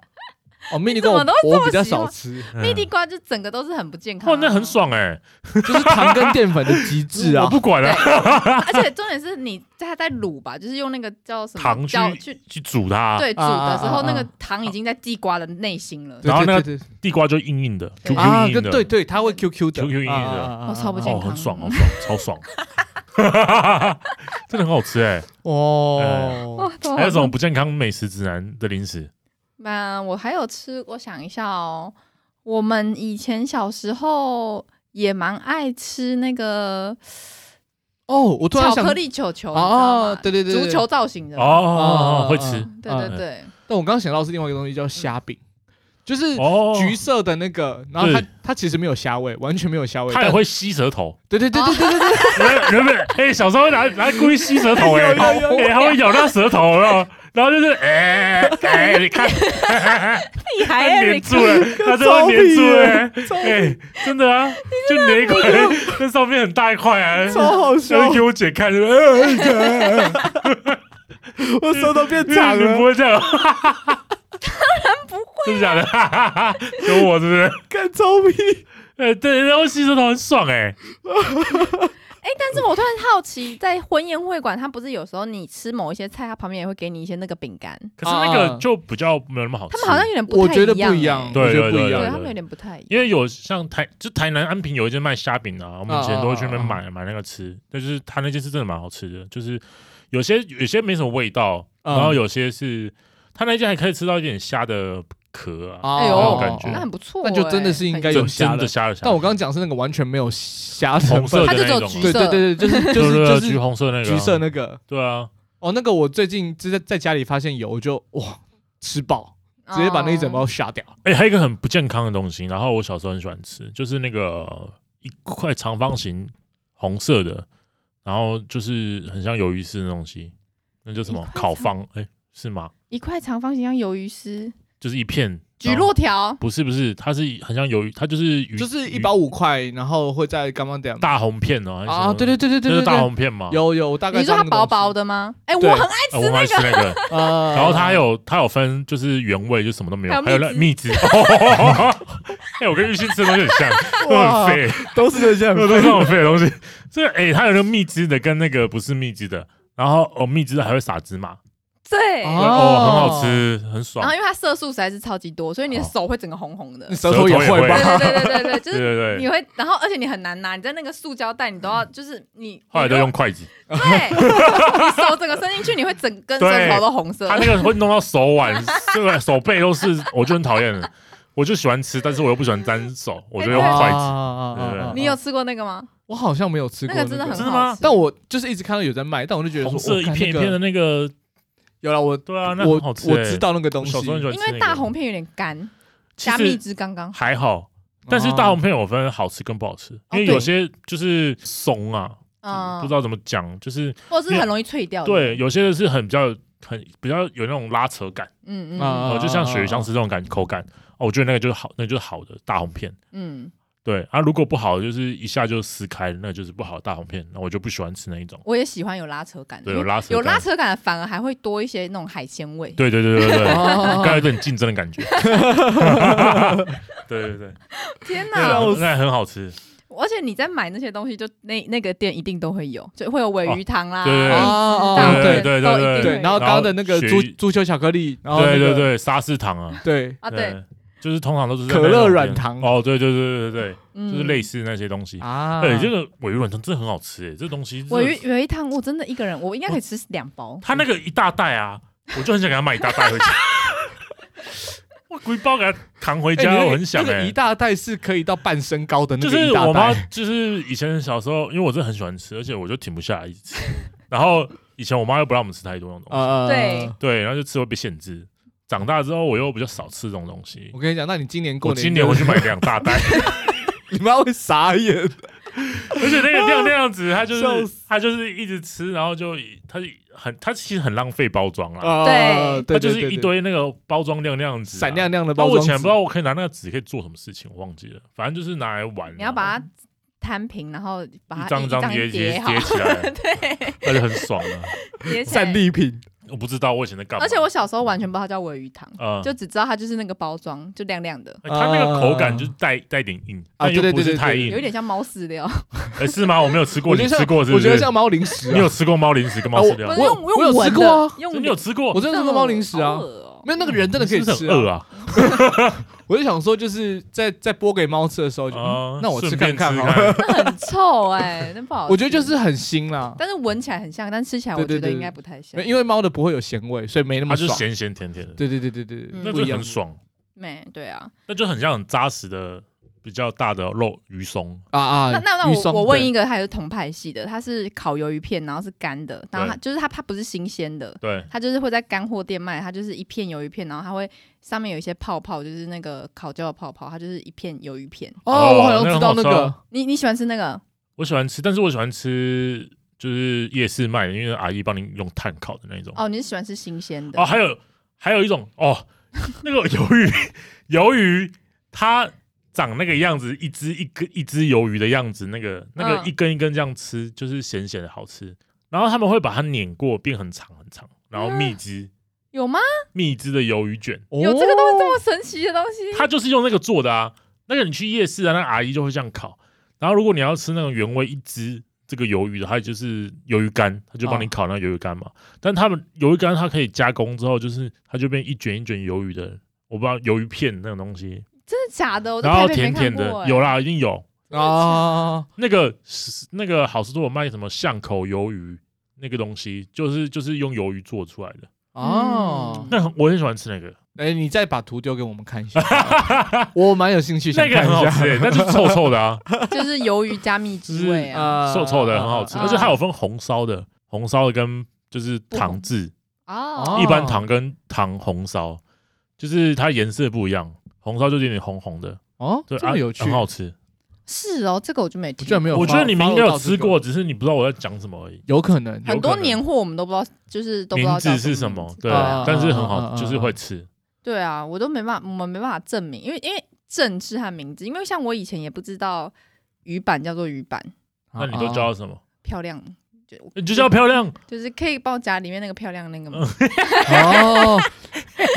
哦，蜜地瓜我比较少吃，蜜地瓜就整个都是很不健康。哇，那很爽哎，[laughs] 就是糖跟淀粉的极致啊！[laughs] 我不管了。而且重点是你它在卤吧，就是用那个叫什么糖去去煮它。对，煮的时候那个糖已经在地瓜的内心了，然后那个地瓜就硬硬的，Q Q 硬硬的。对对，它会 Q Q 的，Q Q 硬硬的，哦，超不健康，很爽，好爽，超爽，[laughs] 真的很好吃哎！哦，还有什么不健康美食指南的零食？那我还有吃，我想一下哦，我们以前小时候也蛮爱吃那个哦，我突然想巧克力球球哦，对对对，足球造型的哦，会吃，对对对。但我刚刚想到是另外一个东西叫虾饼，就是哦，橘色的那个，然后它它其实没有虾味，完全没有虾味。它也会吸舌头。对对对对对对对，[laughs] 原本哎，小时候拿拿故意吸舌头哎，[laughs] 有有有有哎，它会咬到舌头，然后然后就是 [laughs] 哎哎，你看，屁孩它粘住了，它真的粘住了，哎，真的啊，就粘一块，那上面很大一块啊，超好笑就。给我姐看，哎，你看我舌头变你长了不，会这样？当然不会，真的假的？有我是不是？干臭屁！哎，对，然后吸舌头很爽哎。哎、但是我突然好奇，在婚宴会馆，他不是有时候你吃某一些菜，他旁边也会给你一些那个饼干，可是那个就比较没有那么好吃。他们好像有点不太我觉得一样、不一样，欸对我觉得不一对样对。他们有点不太一样。因为有像台就台南安平有一间卖虾饼啊，我们以前都会去那边买买那个吃，但是他那间是真的蛮好吃的，就是有些有些没什么味道，嗯然后有些是他那间还可以吃到一点虾的壳啊，哦哎呦，那种感觉那很不错、欸，那就真的是应该有虾的真的虾的虾。但我刚刚讲是那个完全没有虾成红色分，它就只有的那种啊，橘色对对对对，就是就 [laughs] 就是是就是橘红色那个啊橘色那个。对啊，哦，那个我最近就在在家里发现有，我就哇吃饱，直接把那一整包下掉。哎，还有一个很不健康的东西，然后我小时候很喜欢吃，就是那个一块长方形红色的，然后就是很像鱿鱼丝的东西，那叫什么一块长烤方？哎，是吗？一块长方形像鱿鱼丝，就是一片蒟蒻条，不是不是，它是很像鱿鱼，它就是鱼，就是一包五块，然后会在刚刚点大红片哦，还是什么？啊，对对对对对就是大红片嘛。有有，大概你说它薄薄的，的吗？哎、我很爱吃那个，呃，[laughs] 然后它有它有分就是原味，就什么都没有，还有那蜜汁。[laughs] 哎，我跟玉鑫吃的东西很像，都哇很废，都是这样，都是那种废的东西。这哎，它有那个蜜汁的跟那个不是蜜汁的，然后哦蜜汁的还会撒芝麻，对。哦哦很好吃，很爽然爽后。因为它色素实在是超级多，所以你的手会整个红红的。你舌头也会？对对对对对，就是对对，你会，然后而且你很难拿，你在那个塑胶袋，你都要就是你后来都用筷子，对，你手整个伸进去，你会整根舌头都红色它。那个会弄到手腕、[laughs] 这个手背都是，我就很讨厌了。我就喜欢吃，但是我又不喜欢沾手，我就用筷子。你有吃过那个吗？我好像没有吃过那个真的很好吃。但我就是一直看到有在卖，但我就觉得说红色我一片一片的那个，有了，我对啊，那我很好吃欸。我知道那个东西，那个因为大红片有点干，其加蜜汁刚刚好。还好，但是大红片有分好吃跟不好吃，因为有些就是松啊，嗯，不知道怎么讲，就是或是很容易脆掉的。对，有些是很比较很比较有那种拉扯感，嗯嗯就像鳕鱼香丝这种感口感，哦，我觉得那个就是好，那个就是好的大红片。嗯，对啊，如果不好，就是一下就撕开，那就是不好的大红片，那我就不喜欢吃那一种。我也喜欢有拉扯感的，对有拉扯感有拉扯感的反而还会多一些那种海鲜味。对对对对对，哦刚才有点竞争的感觉。对对对，[laughs] 天那哪！个那很好吃。而且你在买那些东西，就那那个店一定都会有，就会有尾鱼汤啦，对对对对便对然后刚刚的那个然后鳕鱼足足球巧克力，然后那个对对对，沙士糖啊，对啊，对，，就是通常都是可乐软糖哦，对对对对对就是类似那些东西。啊，对，这个鮪鱼软糖真的很好吃哎，这东西真的鮪鱼尾鱼糖，我真的一个人，我应该可以吃两包。他那个一大袋啊，我就很想给他买一大袋回家。[laughs] 我鬼包给他扛回家，我很想哎那个一。大袋是可以到半身高的那就是个一大我妈，，就是以前小时候，因为我真的很喜欢吃，而且我就停不下来一直吃。然后以前我妈又不让我们吃太多那种东西，呃，对对，然后就吃会被限制。长大之后我又比较少吃这种东西我，跟你讲，那你今年过我年，今年我去买两大袋，[laughs] 你妈会傻眼，而且那个那样那样子，他就笑是他就是一直吃，然后就他很他其实很浪费包装啦，啊对。他就是一堆那个包装亮亮纸啊，闪亮亮的但我以包装纸，前不知道我可以拿那个纸可以做什么事情，我忘记了，反正就是拿来玩啊。你要把它摊平，然后把它一张张张叠叠好叠，起来，[laughs] 对，那就很爽了。叠起来战。利品，我不知道我以前在干嘛，而且我小时候完全不知道它叫尾鱼糖，嗯，就只知道它就是那个包装，就亮亮的，哎它那个口感就是带带点硬，啊但又不是太硬有一。点像猫饲料。哎，是吗？我没有吃过，我觉得像你吃过是不是？我觉得像猫零食啊，你有吃过猫零食跟猫饲料啊？我用我有用闻吃过啊的，用真的有吃过？我真的吃过猫零食啊，恶哦没有那个人真的可以吃啊。啊！[laughs] 我就想说，就是在在剥给猫吃的时候，就啊嗯那我吃看看吃好了。[laughs] 那很臭哎，[laughs] 那不好。我觉得就是很腥啦，但是闻起来很像，但吃起来我觉得应该不太像。因为猫的不会有咸味，所以没那么爽。它就是咸咸甜甜的，对对对对对，嗯那就不很爽，没对啊，那就很像很扎实的比较大的肉鱼松啊啊。那那那我我问一个，个，还是同派系的，它是烤鱿鱼片，然后是干的，然后它就是它它不是新鲜的，对，它就是会在干货店卖，它就是一片鱿鱼片，然后它会上面有一些泡泡，就是那个烤焦的泡泡，它就是一片鱿鱼片。哦，我好像知道那个，你你喜欢吃那个？我喜欢吃，但是我喜欢吃就是夜市卖的，因为阿姨帮你用炭烤的那种。哦，你是喜欢吃新鲜的？哦，还有还有一种哦。那个鱿鱼，[laughs] 鱿鱼它长那个样子，一只一根一只鱿鱼的样子，那个那个一根一根这样吃，嗯、就是咸咸的好吃。然后他们会把它碾过，变很长很长，然后蜜汁、嗯、有吗？蜜汁的鱿鱼卷有这个东西这么神奇的东西？它就是用那个做的啊。那个你去夜市啊，那个、阿姨就会这样烤。然后如果你要吃那种原味一只。这个鱿鱼的，还有就是鱿鱼干，他就帮你烤那个鱿鱼干嘛。哦、但他们鱿鱼干，它可以加工之后，就是它就变一卷一卷鱿鱼的，我不知道鱿鱼片那种东西，真的假的？我然后甜甜的，有啦，一定有啊。那个那个好吃多有卖什么巷口鱿鱼那个东西，就是就是用鱿鱼做出来的哦。那我很喜欢吃那个。哎，你再把图丢给我们看一下，[laughs] 我蛮有兴趣想看一下。那个很好吃，那就是臭臭的啊 [laughs] [laughs] 就是鱿鱼加蜜汁味啊，臭臭的很好吃。而且它有分红烧的，红烧的跟就是糖渍哦，一般糖跟糖红烧，就是它颜色不一样，红烧就有点红红的。哦，对，这么有趣，很好吃。是哦，这个我就没听，我觉得没有，我觉得你们应该有吃过，只是你不知道我在讲什么而已。有可能很多年货我们都不知道，就 [laughs] 是都不知道名字。是什么，对，但是很好，就是会吃。对啊，我都没办法，我们没办法证明，因为因为正是他名字，因为像我以前也不知道鱼板叫做鱼板，那你都叫什么？漂亮，就你就叫漂亮，就是可以帮我夹里面那个漂亮那个吗？哦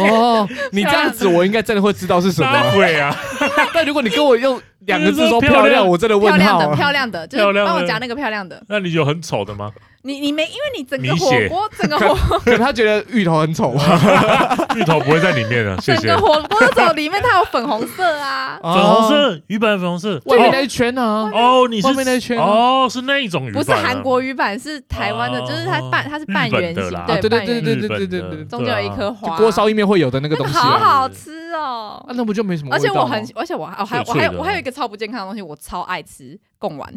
哦，[laughs] 你这样子我应该真的会知道是什么。会啊，[laughs] 但如果你跟我用两个字说漂亮，我真的问号。漂亮的，漂亮的，就是帮我夹那个漂亮的。那你有很丑的吗？你你没，因为你整个火锅，整个火。[laughs] 锅，他觉得芋头很丑啊，[laughs] 芋头不会在里面 [laughs] 的。整个火锅的走里面，它有粉红色啊，粉红色鱼板粉红色，外面那一圈啊，哦，你是外面那一圈哦，是那一种鱼，不是韩国鱼板，是台湾的，就是它半它是半圆形，对对对对对对对对，中间有一颗花，锅烧意面会有的那个东西，好好吃。哦。那不就没什么？而且我很，而且我还我还我还有我还有一个超不健康的东西，我超爱吃贡丸。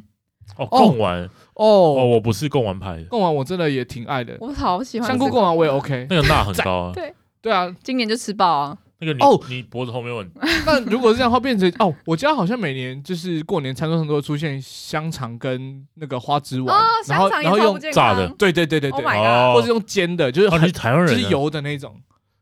哦，贡丸。哦，哦，我不是贡丸派的，贡丸我真的也挺爱的，我好喜欢香菇贡丸，我也 OK，那个钠很高啊，[laughs] 对。对啊，今年就吃爆啊，那个你哦，你脖子后面问，[laughs] 那如果是这样的话，变成哦，我家好像每年就是过年餐桌上都会出现香肠跟那个花枝丸，然后然后用炸的，对对对对对，哦，或是用煎的，就是很台湾人，就是油的那种。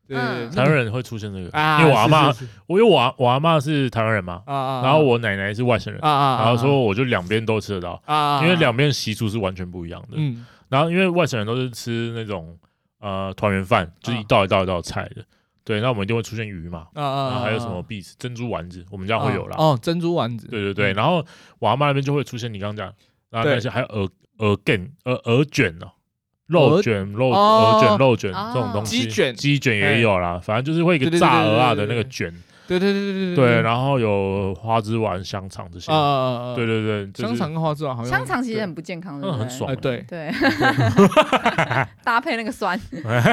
对，台湾人会出现这个，因为我阿妈，我因为我我阿妈是台湾人嘛，然后我奶奶是外省人，然后说我就两边都吃得到，因为两边习俗是完全不一样的。嗯，然后因为外省人都是吃那种呃团圆饭，就是一道一道一道菜的，对，那我们一定会出现鱼嘛，然后还有什么碧池珍珠丸子，我们家会有啦。哦，珍珠丸子，对对对，然后我阿妈那边就会出现你刚刚讲，然后那些还有鹅鹅羹、鹅鹅卷哦。肉卷、肉鹅卷、肉卷这种东西，鸡卷、鸡卷也有啦。反正就是会一个炸鹅啊的那个卷，对对对对对对。然后有花枝丸、香肠这些，对对对，香肠跟花枝丸好像。香肠其实很不健康的，很爽。对对，[laughs] 搭配那个蒜。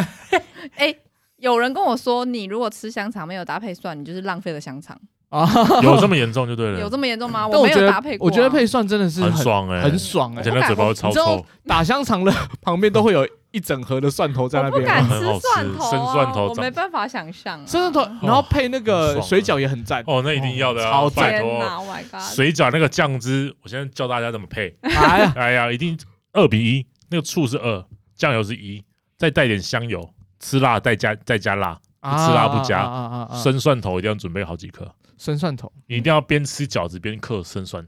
[laughs] 哎，有人跟我说，你如果吃香肠没有搭配蒜，你就是浪费了香肠。啊，[laughs] 有这么严重就对了。有这么严重吗？我没有搭配过。我觉得配蒜真的是很爽哎，很爽哎。现在嘴巴超臭。打香肠的旁边都会有一整盒的蒜头在那边。我 [laughs] 不敢吃蒜头，生蒜头，我没办法想象。生蒜头，然后配那个水饺也很赞。哦，那一定要的，超赞。Oh my god！水饺那个酱汁，我现在教大家怎么配。哎呀，[laughs] 哎呀，一定二比一，那个醋是二，酱油是一，再带点香油，吃辣再加再加辣，不吃辣不加。生蒜头一定要准备好几颗。生蒜头，你一定要边吃饺子边嗑生蒜。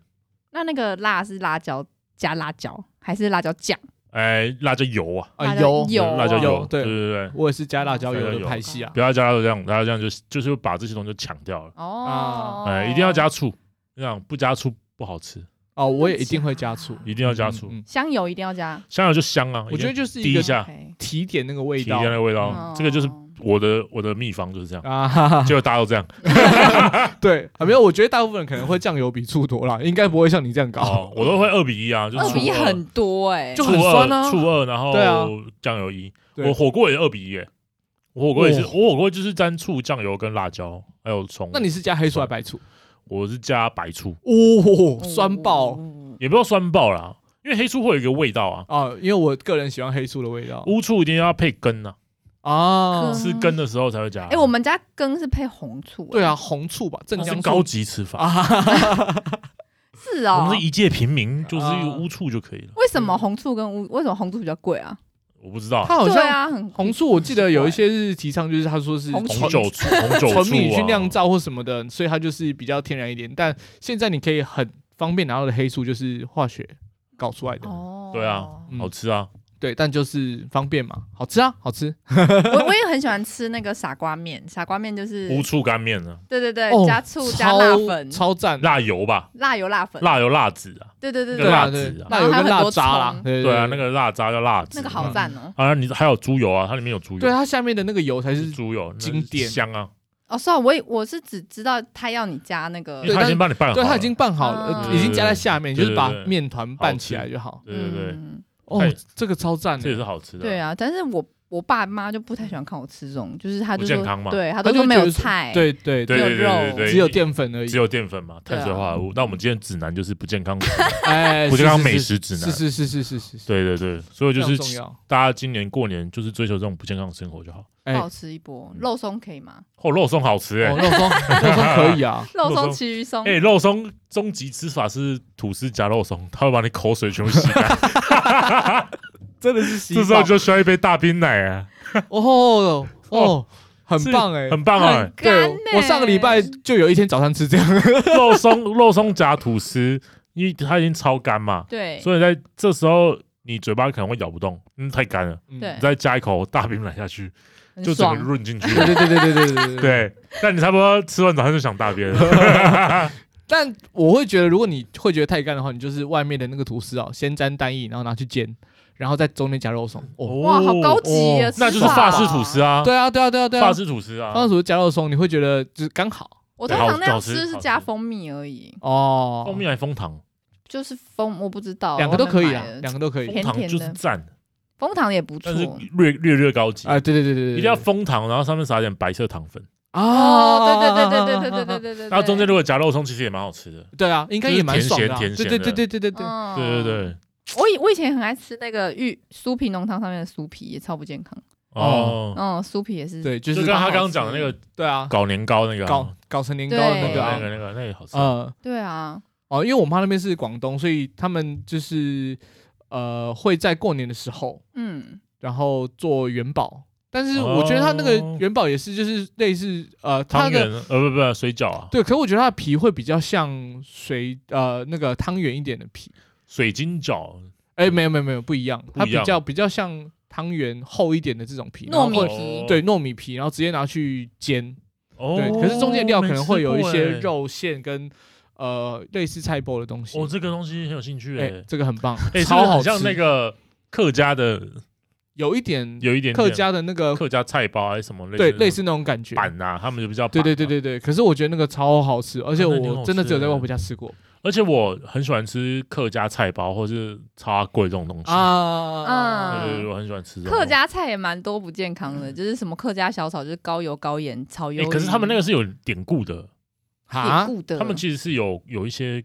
那那个辣是辣椒加辣椒，还是辣椒酱？哎，辣椒油啊，啊油油辣椒油，对对对对，我也是加辣椒油的派系啊。不要加辣椒酱，辣椒酱就就是把这些东西都抢掉了。哦，哎，一定要加醋，这样不加醋不好吃。哦，我也一定会加醋，一定要加醋。香油一定要加，香油就香啊。我觉得就是一个提点那个味道，提点那个味道，这个就是。我的我的秘方就是这样啊，结果大家都这样。[laughs] 对，没有，我觉得大部分人可能会酱油比醋多啦，应该不会像你这样高。我都会二比一啊，就二比一很多哎，就很酸啊，醋二，然后酱油一。我火锅也是二比一，我火锅也是，我火锅就是沾醋、酱油跟辣椒，还有葱。那你是加黑醋还是白醋？我是加白醋，哦，[laughs] 酸爆也不要酸爆啦，因为黑醋会有一个味道啊。啊！因为我个人喜欢黑醋的味道。乌醋一定要配根呐，啊，吃羹的时候才会加。哎，我们家羹是配红醋。对啊，红醋吧，镇江高级吃法。[laughs] 是啊，我们是一介平民，就是用乌醋就可以了。为什么红醋跟乌？为什么红醋比较贵啊？我不知道，它好像红醋，我记得有一些是提倡，就是他说是红酒醋、红酒纯米去酿造或什么的，所以它就是比较天然一点。但现在你可以很方便拿到的黑醋，就是化学搞出来的。哦，对啊，好吃啊。对，但就是方便嘛，好吃啊，好吃。我 [laughs] 我也很喜欢吃那个傻瓜面，傻瓜面就是乌醋干面呢。对对对，加醋加辣粉，超赞，辣油吧，辣油辣粉，辣油辣子啊。对对对对，辣子啊，辣油跟辣渣啦。对啊，那个辣渣叫辣子，那个好赞哦。啊，你还有猪油啊，它里面有猪油。对，它下面的那个油才是猪油，经典香啊。哦，是啊，我我是只知道他要你加那个，他已经帮你拌好，对，他已经拌好了，已经加在下面，就是把面团拌起来就好。对对对。哦，这个超赞，这也是好吃的。对啊，但是我我爸妈就不太喜欢看我吃这种，就是他就说，对他都说没有菜，对对对对对，只有淀粉而已，只有淀粉嘛，碳水化合物。那我们今天指南就是不健康，[laughs] 哎，不健康美食指南，是是是是是是，对对对，所以就是大家今年过年就是追求这种不健康的生活就好。好吃一波肉松可以吗？哦，肉松好吃哎，肉松 [laughs] 肉松可以啊，[laughs] 肉松奇鱼松，哎，肉松终极吃法是吐司加肉松，它会把你口水全部吸干。真的是这时候就需要一杯大冰奶啊！哦哦，很棒哎，很棒啊！对，我上个礼拜就有一天早上吃这样。[laughs] 肉松肉松夹吐司，因为它已经超干嘛，对，所以在这时候你嘴巴可能会咬不动，嗯，太干了，对，再加一口大冰奶下去，就整个润进去。对对对对对对对，但你差不多吃完早餐就想大便。[laughs] 但我会觉得，如果你会觉得太干的话，你就是外面的那个吐司哦，先沾蛋液，然后拿去煎。然后在中间加肉松，哇，好高级啊！那就是法式吐司啊！对啊，对啊，对啊，对啊！法式吐司啊，法式吐司加肉松，你会觉得就是刚好。我通常那样吃是加蜂蜜而已。哦，蜂蜜还是蜂糖？就是蜂，我不知道，两个都可以啊，两个都可以。蜂糖就是赞，蜂糖也不错，但是略略略高级啊！对对对对，一定要蜂糖，然后上面撒点白色糖粉。哦，对对对对对对对对对对。然后中间如果夹肉松，其实也蛮好吃的。对啊，应该也蛮爽的。甜咸甜咸的。对对对对对对对对对对。我以我以前很爱吃那个玉酥皮浓汤上面的酥皮，也超不健康。哦，嗯，酥皮也是。对，就是跟他刚刚讲的那个，对啊，搞年糕那个，搞搞成年糕那个，那个那个那个好吃。嗯，对啊。哦，因为我妈那边是广东，所以他们就是呃会在过年的时候，嗯，然后做元宝。但是我觉得他那个元宝也是，就是类似呃，汤圆呃不不水饺啊。对，可是我觉得它的皮会比较像水呃那个汤圆一点的皮。水晶饺，哎，没有没有没有不一样，它比较比较像汤圆厚一点的这种皮，糯米皮，对糯米皮，然后直接拿去煎，对，可是中间料可能会有一些肉馅跟呃类似菜包的东西。哦，这个东西很有兴趣，哎，这个很棒，哎，超好吃像那个客家的，有一点有一点客家的那个客家菜包还是什么类，对，类似那种感觉。板呐，他们就比较对对对对对，可是我觉得那个超好吃，而且我真的只有在外婆家吃过。而且我很喜欢吃客家菜包，或是超贵这种东西啊，对对对，我很喜欢吃。客家菜也蛮多不健康的，就是什么客家小炒，就是高油高盐炒油。可是他们那个是有典故的，典故的，他们其实是有有一些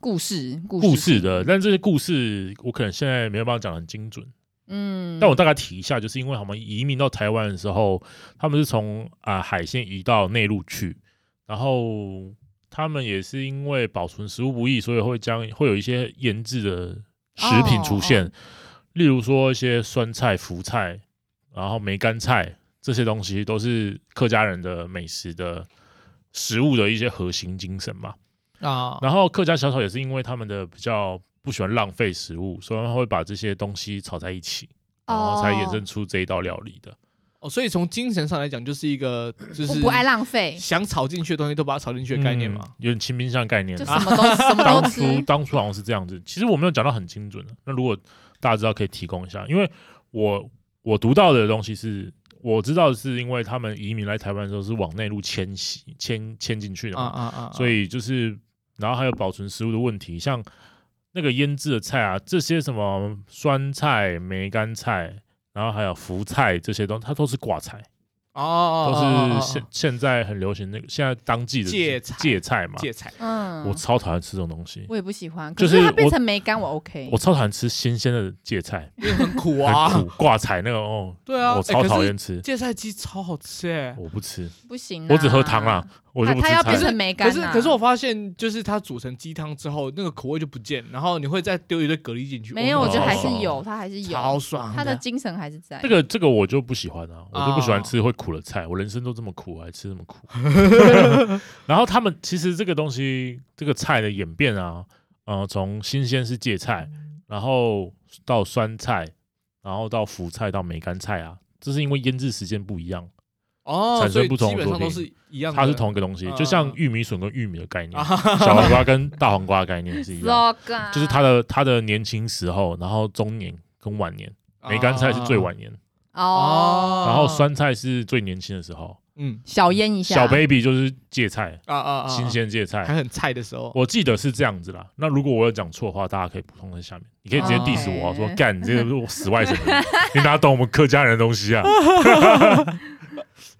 故事故事的，但这些故事我可能现在没有办法讲得很精准。嗯，但我大概提一下，就是因为他们移民到台湾的时候，他们是从啊海线移到内陆去，然后。他们也是因为保存食物不易，所以会将会有一些腌制的食品出现，oh, oh. 例如说一些酸菜、福菜，然后梅干菜这些东西，都是客家人的美食的食物的一些核心精神嘛。啊，oh. 然后客家小炒也是因为他们的比较不喜欢浪费食物，所以他会把这些东西炒在一起，然后才衍生出这一道料理的。哦，所以从精神上来讲，就是一个 [clears throat] 就是不爱浪费，想炒进去的东西都把它炒进去的概念嘛，嗯、有点清冰箱概念。就什么都什么都吃。当初当初好像是这样子，其实我没有讲到很精准的。那如果大家知道，可以提供一下，因为我我读到的东西是，我知道的是，因为他们移民来台湾的时候是往内陆迁徙迁迁进去的嘛，啊啊啊啊所以就是，然后还有保存食物的问题，像那个腌制的菜啊，这些什么酸菜、梅干菜。然后还有福菜这些东西，它都是挂菜哦，都是现现在很流行那个现在当季的芥菜芥菜嘛。芥菜，嗯，我超讨厌吃这种东西，我也不喜欢，就是可是它变成梅干我 OK，我超讨厌吃新鲜的芥菜，因为很苦啊，很苦挂菜那个哦。对啊，我超讨厌吃。芥菜鸡，超好吃哎，我不吃，不行，我只喝汤啦，我就不吃菜。它要变成梅干，可是可是我发现，就是它煮成鸡汤之后，那个口味就不见，然后你会再丢一堆蛤蜊进去，没有，我觉得还是有，它还是有，好爽，它的精神还是在。这个这个我就不喜欢啊，我就不喜欢吃会苦的菜，我人生都这么苦，还吃这么苦。[laughs] 然后他们其实这个东西，这个菜的演变啊，呃，从新鲜是芥菜，然后到酸菜，然后到腐菜，到梅干菜啊，这是因为腌制时间不一样哦，产生不同的作品，都是一样，它是同一个东西，就像玉米笋跟玉米的概念，[laughs] 小黄瓜跟大黄瓜的概念是一样，就是它的它的年轻时候，然后中年跟晚年，梅干菜是最晚年。哦，然后酸菜是最年轻的时候，嗯，小腌一下，小 baby 就是芥菜啊啊，新鲜芥菜。还很菜的时候，我记得是这样子啦。那如果我有讲错的话，大家可以补充在下面，你可以直接 diss 我说 [laughs] 干你这个死外省人，你哪懂我们客家人的东西啊？[laughs]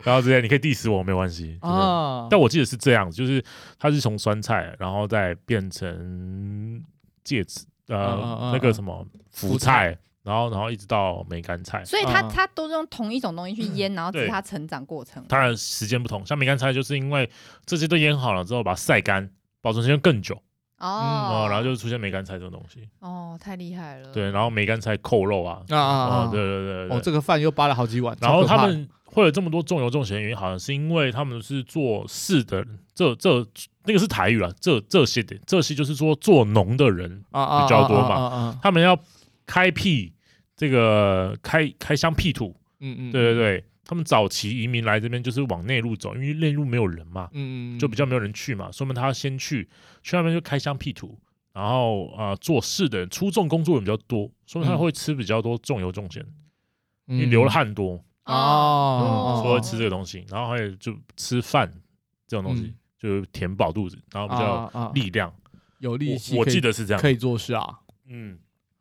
然后这样你可以 diss 我没关系啊，但我记得是这样子，就是它是从酸菜，然后再变成芥子呃那个什么福菜。然后，然后一直到梅干菜，所以它它都是用同一种东西去腌，[clears throat] 然后只是它成长过程。当然时间不同，像梅干菜就是因为这些都腌好了之后，把它晒干，保存时间更久哦，然后就出现梅干菜这种东西。哦，太厉害了。对，然后梅干菜扣肉啊啊啊！对对对哦，这个饭又扒了好几碗。然后他们会有这么多重油重咸的原因，好像是因为他们是做事的，这这那个是台语啦，这这些的这些就是说做农的人比较多嘛，他们要。开辟这个开开箱辟土，嗯嗯，对对对，他们早期移民来这边就是往内陆走，因为内陆没有人嘛，嗯嗯，就比较没有人去嘛，说明他要先去去那边就开箱辟土，然后啊、呃、做事的人出重工作人比较多，所以他会吃比较多重油重咸，因为流汗多哦，所以会吃这个东西，然后还有就吃饭这种东西，就填饱肚子，然后比较力量有力气，我记得是这样，可以做事啊，嗯。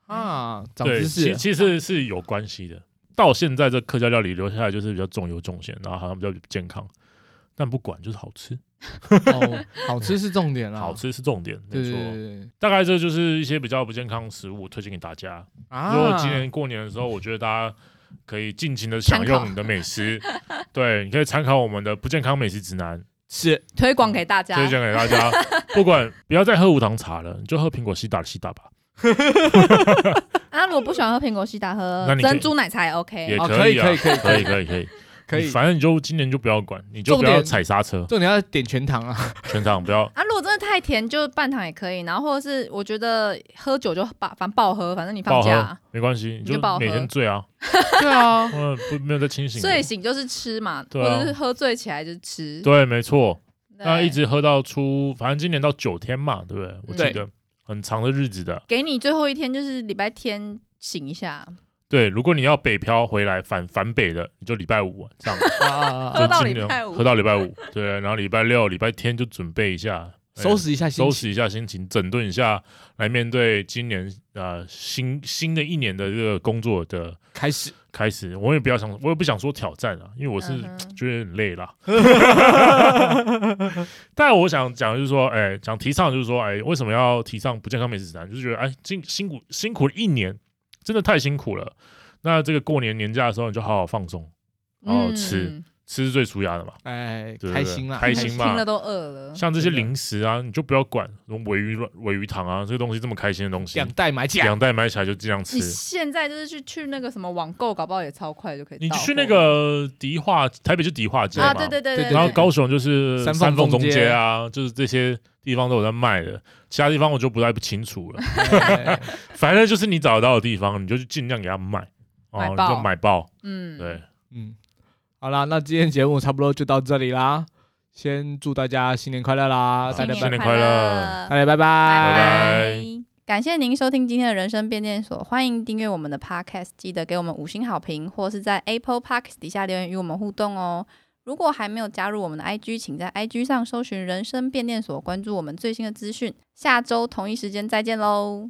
啊，对，其其实是有关系的。到现在这客家料理留下来就是比较重油重咸，然后好像比较健康，但不管就是好吃。哦，好吃是重点啦，[laughs] 好吃是重点，没错。大概这就是一些比较不健康食物推荐给大家。如果今年过年的时候，我觉得大家可以尽情的享用你的美食。[laughs] 对，你可以参考我们的不健康美食指南，是。推广给大家，推荐给大家。[laughs] 不管不要再喝无糖茶了，你就喝苹果西打的西打吧。[laughs] 啊如果不喜欢喝苹果西打，喝珍珠奶茶也 OK，也可以，可以，可以，可以，可以，可以，可以。反正你就今年就不要管，你就不要踩刹车。重点要点全糖啊，[laughs] 全糖不要。啊，如果真的太甜，就半糖也可以。然后或者是我觉得喝酒就把反正爆喝，反正你放假没关系，你就每天醉啊。[laughs] [laughs] 对啊，嗯，不没有在清醒。醉醒就是吃嘛，或者是喝醉起来就吃。对，没错。那一直喝到出，反正今年到九天嘛，对不对？我记得。很长的日子的，给你最后一天就是礼拜天醒一下。对，如果你要北漂回来返返北的，你就礼拜五晚上 [laughs] 喝到礼拜五，喝到礼拜五，对，然后礼拜六、礼拜天就准备一下，收拾一下心情，收拾一下心情，整顿一下，来面对今年啊新新的一年的这个工作的开始。开始，我也不要想，我也不想说挑战啊，因为我是觉得很累了。[laughs] 但我想讲就是说，哎，想提倡就是说，哎，为什么要提倡不健康美食指南？就是觉得，哎，辛辛苦辛苦了一年，真的太辛苦了。那这个过年年假的时候，你就好好放松，好好吃。吃是最舒压的嘛，哎，开心啦，开心嘛，听了都饿了。像这些零食啊，你就不要管，什么尾鱼、尾鱼糖啊，这些东西这么开心的东西，两袋买起来，两袋买起来就这样吃。你现在就是去去那个什么网购，搞不好也超快就可以。你去那个迪化，台北就迪化街嘛，对对对，然后高雄就是三凤中街。啊，就是这些地方都有在卖的，其他地方我就不太不清楚了。[laughs] 反正就是你找得到的地方，你就去尽量给他买，哦，你就买爆，嗯，对，嗯。好啦，那今天节目差不多就到这里啦。先祝大家新年快乐啦！大家新年快乐！大家拜拜！拜拜！感谢您收听今天的人生变电所，欢迎订阅我们的 Podcast，记得给我们五星好评，或是在 Apple Podcast 底下留言与我们互动哦。如果还没有加入我们的 IG，请在 IG 上搜寻“人生变电所”，关注我们最新的资讯。下周同一时间再见喽！